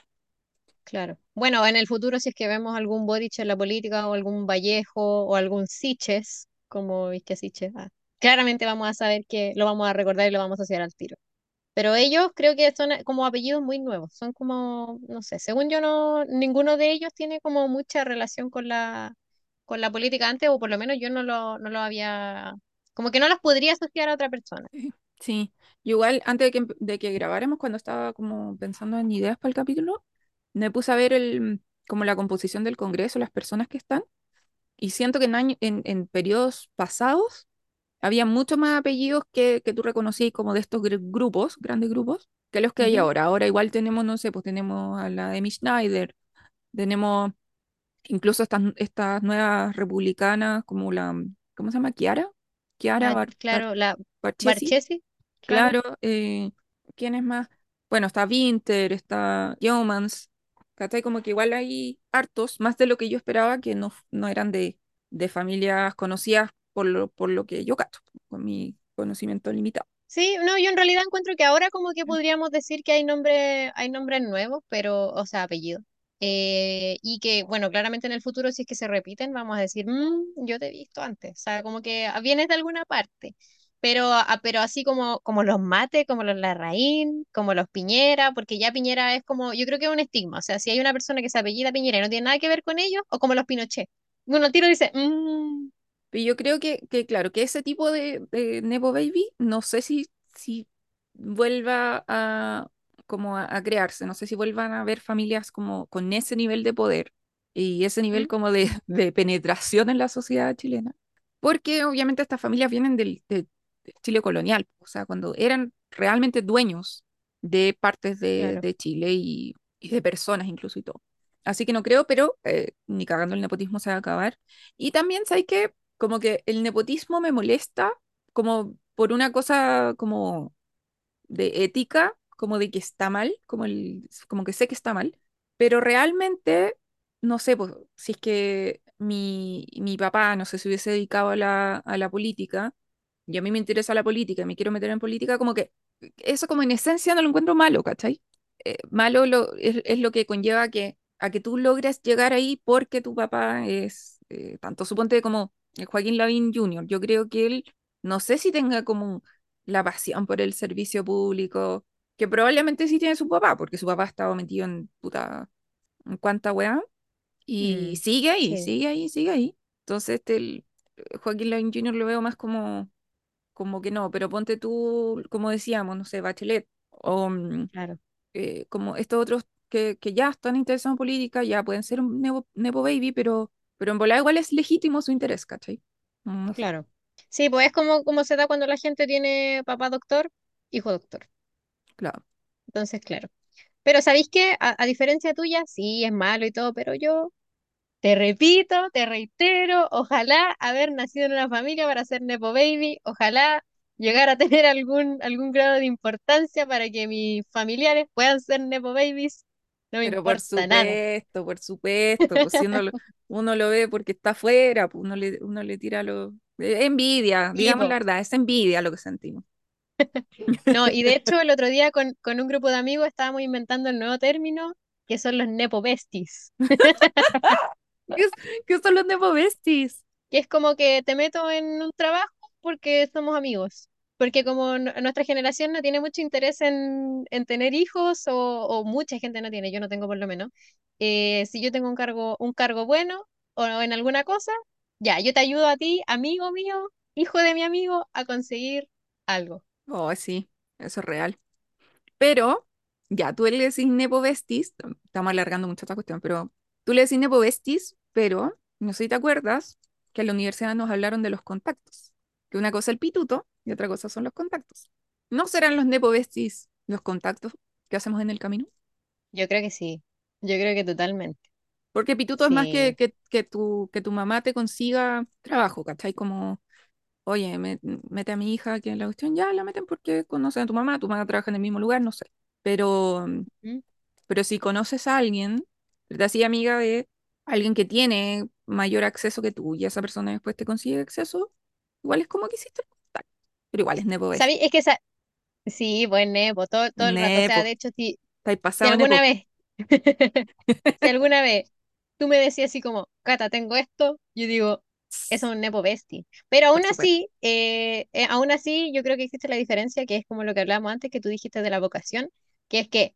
Claro. Bueno, en el futuro, si es que vemos algún Boric en la política o algún Vallejo o algún Siches, como viste Siches, ah, claramente vamos a saber que lo vamos a recordar y lo vamos a asociar al tiro. Pero ellos creo que son como apellidos muy nuevos, son como, no sé, según yo no, ninguno de ellos tiene como mucha relación con la, con la política antes, o por lo menos yo no lo, no lo había, como que no los podría asociar a otra persona. Sí. Igual, antes de que, de que grabáramos, cuando estaba como pensando en ideas para el capítulo, me puse a ver el, como la composición del Congreso, las personas que están, y siento que en, año- en, en periodos pasados había muchos más apellidos que, que tú reconocías como de estos gr- grupos, grandes grupos, que los que hay ahora. Ahora igual tenemos, no sé, pues tenemos a la Amy Schneider, tenemos incluso estas, estas nuevas republicanas como la, ¿cómo se llama? Kiara, Kiara Bar- claro, la Barchesi, Barchesi, claro. claro. eh, ¿quién es más? Bueno, está Winter, está Yeomans, ¿cachai? Como que igual hay hartos, más de lo que yo esperaba, que no, no eran de, de familias conocidas por lo, por lo que yo cato, con mi conocimiento limitado. Sí, no, yo en realidad encuentro que ahora como que podríamos decir que hay nombre, hay nombres nuevos, pero, o sea, apellidos. Eh, y que, bueno, claramente en el futuro, si es que se repiten, vamos a decir, "Mm, yo te he visto antes. O sea, como que vienes de alguna parte. Pero, a- pero así como, como los Mate, como los Larraín, como los Piñera, porque ya Piñera es como, yo creo que es un estigma. O sea, si hay una persona que se apellida Piñera y no tiene nada que ver con ellos, o como los Pinochet. Uno tiro dice, "Mm, Pero yo creo que, que, claro, que ese tipo de, de Nepo Baby, no sé si, si vuelva a, como a, a crearse, no sé si vuelvan a haber familias como con ese nivel de poder y ese nivel ¿Mm? como de, de penetración en la sociedad chilena, porque obviamente estas familias vienen del, de, de Chile colonial, o sea, cuando eran realmente dueños de partes de, claro. de Chile y, y de personas incluso y todo. Así que no creo, pero eh, ni cagando el nepotismo se va a acabar. Y también, ¿sabes qué? como que el nepotismo me molesta como por una cosa como de ética, como de que está mal, como, el, como que sé que está mal, pero realmente, no sé, pues, si es que mi, mi papá, no sé si hubiese dedicado a la, a la política, y a mí me interesa la política, y me quiero meter en política, como que eso como en esencia no lo encuentro malo, ¿cachai? Eh, malo lo, es, es lo que conlleva que, a que tú logres llegar ahí porque tu papá es, eh, tanto suponte como el Joaquín Lavín Jr., yo creo que él, no sé si tenga como la pasión por el servicio público, que probablemente sí tiene su papá, porque su papá ha estado metido en puta, en cuánta weá, y Mm, sigue ahí, sí, sigue ahí, sigue ahí. Entonces, este, el, eh, Joaquín Lavín Jr. lo veo más como, como que no, pero ponte tú, como decíamos, no sé, Bachelet, o mm, claro, eh, como estos otros que, que ya están interesados en política, ya pueden ser un nepo, nepo baby, pero, pero en volar igual es legítimo su interés, ¿cachai? Mm, claro. Sí, pues es como, como se da cuando la gente tiene papá doctor, hijo doctor. claro. Entonces, claro. Pero ¿sabéis qué? A, a diferencia tuya, sí, es malo y todo, pero yo te repito, te reitero, ojalá haber nacido en una familia para ser Nepo Baby, ojalá llegar a tener algún, algún grado de importancia para que mis familiares puedan ser Nepo Babies, no me Pero por nada. supuesto, por supuesto, pues si uno lo, uno lo ve porque está afuera, pues uno le, uno le tira lo... Envidia, <laughs> digamos la verdad, es envidia lo que sentimos. <laughs> No, y de hecho el otro día con, con un grupo de amigos estábamos inventando el nuevo término, que son los Nepo Besties. <laughs> <laughs> ¿Qué, es- son los Nepo Besties? que es como que te meto en un trabajo porque somos amigos. Porque como nuestra generación no tiene mucho interés en, en tener hijos, o, o mucha gente no tiene, yo no tengo por lo menos, eh, si yo tengo un cargo, un cargo bueno o en alguna cosa, ya, yo te ayudo a ti, amigo mío, hijo de mi amigo, a conseguir algo. Oh, sí, eso es real. Pero, ya, tú le decís Nepo Besties, estamos alargando mucho esta cuestión, pero tú le decís Nepo Besties, pero no sé si te acuerdas que en la universidad nos hablaron de los contactos, que una cosa es el pituto y otra cosa son los contactos. ¿No serán los Nepo Besties los contactos que hacemos en el camino? Yo creo que sí, yo creo que totalmente. Porque pituto es más que, que, que tu, que tu mamá te consiga trabajo, ¿cachai? Como, oye, me- mete a mi hija que en la cuestión, ya la meten porque conocen a tu mamá, tu mamá trabaja en el mismo lugar, no sé. Pero ¿Mm? Pero si conoces a alguien, te hacía amiga de alguien que tiene mayor acceso que tú y esa persona después te consigue acceso, igual es como que hiciste el contacto. Pero igual es nepo ¿Sabí? bestia. Es que esa, sí, buen nepo, todo, todo el rato. O sea, de hecho, si, si alguna nepo. vez <laughs> Si alguna vez tú me decías así como, Cata, tengo esto, yo digo, eso es un nepo bestie. Pero aún así, eh, eh, aún así, yo creo que existe la diferencia, que es como lo que hablábamos antes, que tú dijiste de la vocación, que es que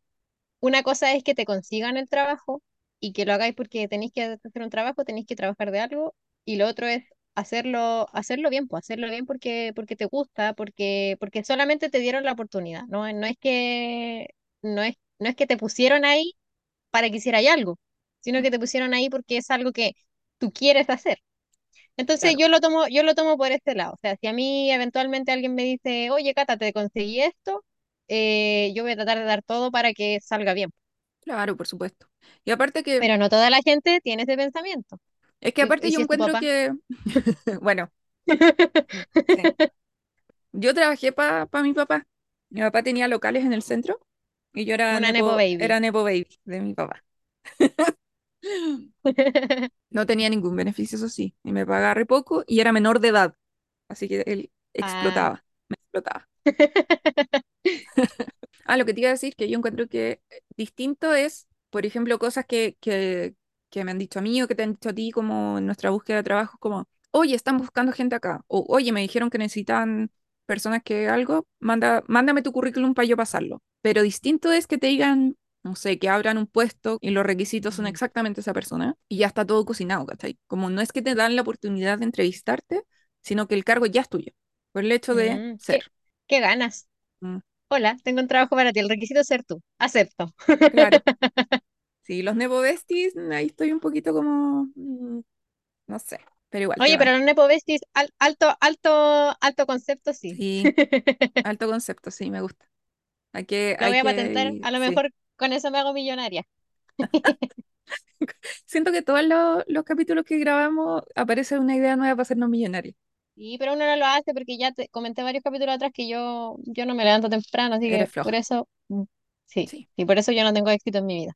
una cosa es que te consigan el trabajo y que lo hagáis porque tenéis que hacer un trabajo, tenéis que trabajar de algo, y lo otro es hacerlo, hacerlo bien, pues hacerlo bien porque, porque te gusta, porque, porque solamente te dieron la oportunidad, ¿no? No es que, no es, no es que te pusieron ahí para que hicierais algo, sino que te pusieron ahí porque es algo que tú quieres hacer. Entonces Claro, yo lo tomo, yo lo tomo por este lado. O sea, si a mí eventualmente alguien me dice, oye, Cata, te conseguí esto, eh, yo voy a tratar de dar todo para que salga bien. Claro, por supuesto. Y aparte que, Pero no toda la gente tiene ese pensamiento. es que Y, aparte y yo si es tu encuentro papá, que, <laughs> bueno, <laughs> sí. Yo trabajé para mi papá. Mi papá tenía locales en el centro y yo era una Nepo nepo, Baby. era nepo baby de mi papá. <laughs> No tenía ningún beneficio, eso sí, y me pagaba re poco y era menor de edad, así que él Ah, explotaba, me explotaba. Ah, lo que te iba a decir, que yo encuentro que eh, distinto es, por ejemplo, cosas que, que, que me han dicho a mí o que te han dicho a ti como en nuestra búsqueda de trabajo, como, oye, están buscando gente acá, o oye, me dijeron que necesitan personas que algo, manda, mándame tu currículum para yo pasarlo. Pero distinto es que te digan, no sé, que abran un puesto y los requisitos son exactamente esa persona y ya está todo cocinado, ¿cachai? Como no es que te dan la oportunidad de entrevistarte, sino que el cargo ya es tuyo, por el hecho de mm, ser. ¿qué, qué ganas? Mm, Hola, tengo un trabajo para ti. El requisito es ser tú. Acepto. claro. <laughs> Sí, los Nepo Besties, ahí estoy un poquito como, mm, no sé, pero igual, Oye, pero los Nepo Besties, al- alto, alto, alto concepto, sí. Sí, <laughs> alto concepto, sí, me gusta. Hay que, Lo hay voy a que patentar. A lo sí. mejor con eso me hago millonaria. <laughs> Siento que todos los, los capítulos que grabamos aparece una idea nueva para hacernos millonarios. Sí, pero uno no lo hace porque ya te comenté varios capítulos atrás que yo, yo no me levanto temprano, así que Eres por floja, eso, mm, sí, sí. y por eso yo no tengo éxito en mi vida.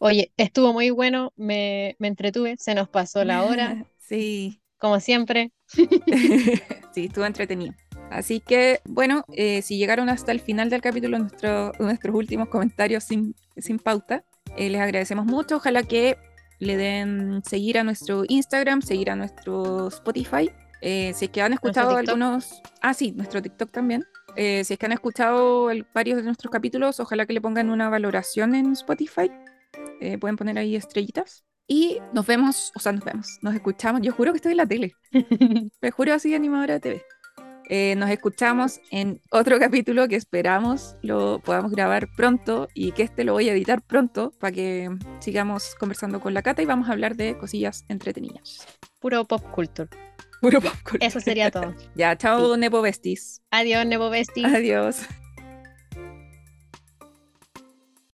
Oye, estuvo muy bueno, me, me entretuve, se nos pasó la hora, <laughs> Sí, como siempre. <laughs> sí, estuvo entretenido. Así que, bueno, eh, si llegaron hasta el final del capítulo, nuestro- nuestros últimos comentarios sin, sin pauta, eh, les agradecemos mucho. Ojalá que le den seguir a nuestro Instagram, seguir a nuestro Spotify. Eh, si es que han escuchado algunos, ah, sí, nuestro TikTok también. Eh, si es que han escuchado el- varios de nuestros capítulos, ojalá que le pongan una valoración en Spotify. Eh, pueden poner ahí estrellitas. Y nos vemos, o sea, nos vemos, nos escuchamos. Yo juro que estoy en la tele. <laughs> Me juro así, animadora de TV. Eh, nos escuchamos en otro capítulo que esperamos lo podamos grabar pronto y que este lo voy a editar pronto para que sigamos conversando con la Cata y vamos a hablar de cosillas entretenidas. Puro pop culture. <laughs> Puro popcorn. Eso sería todo. <laughs> Ya, chao, Nepo Besties. Adiós, Nebo Bestie. Adiós.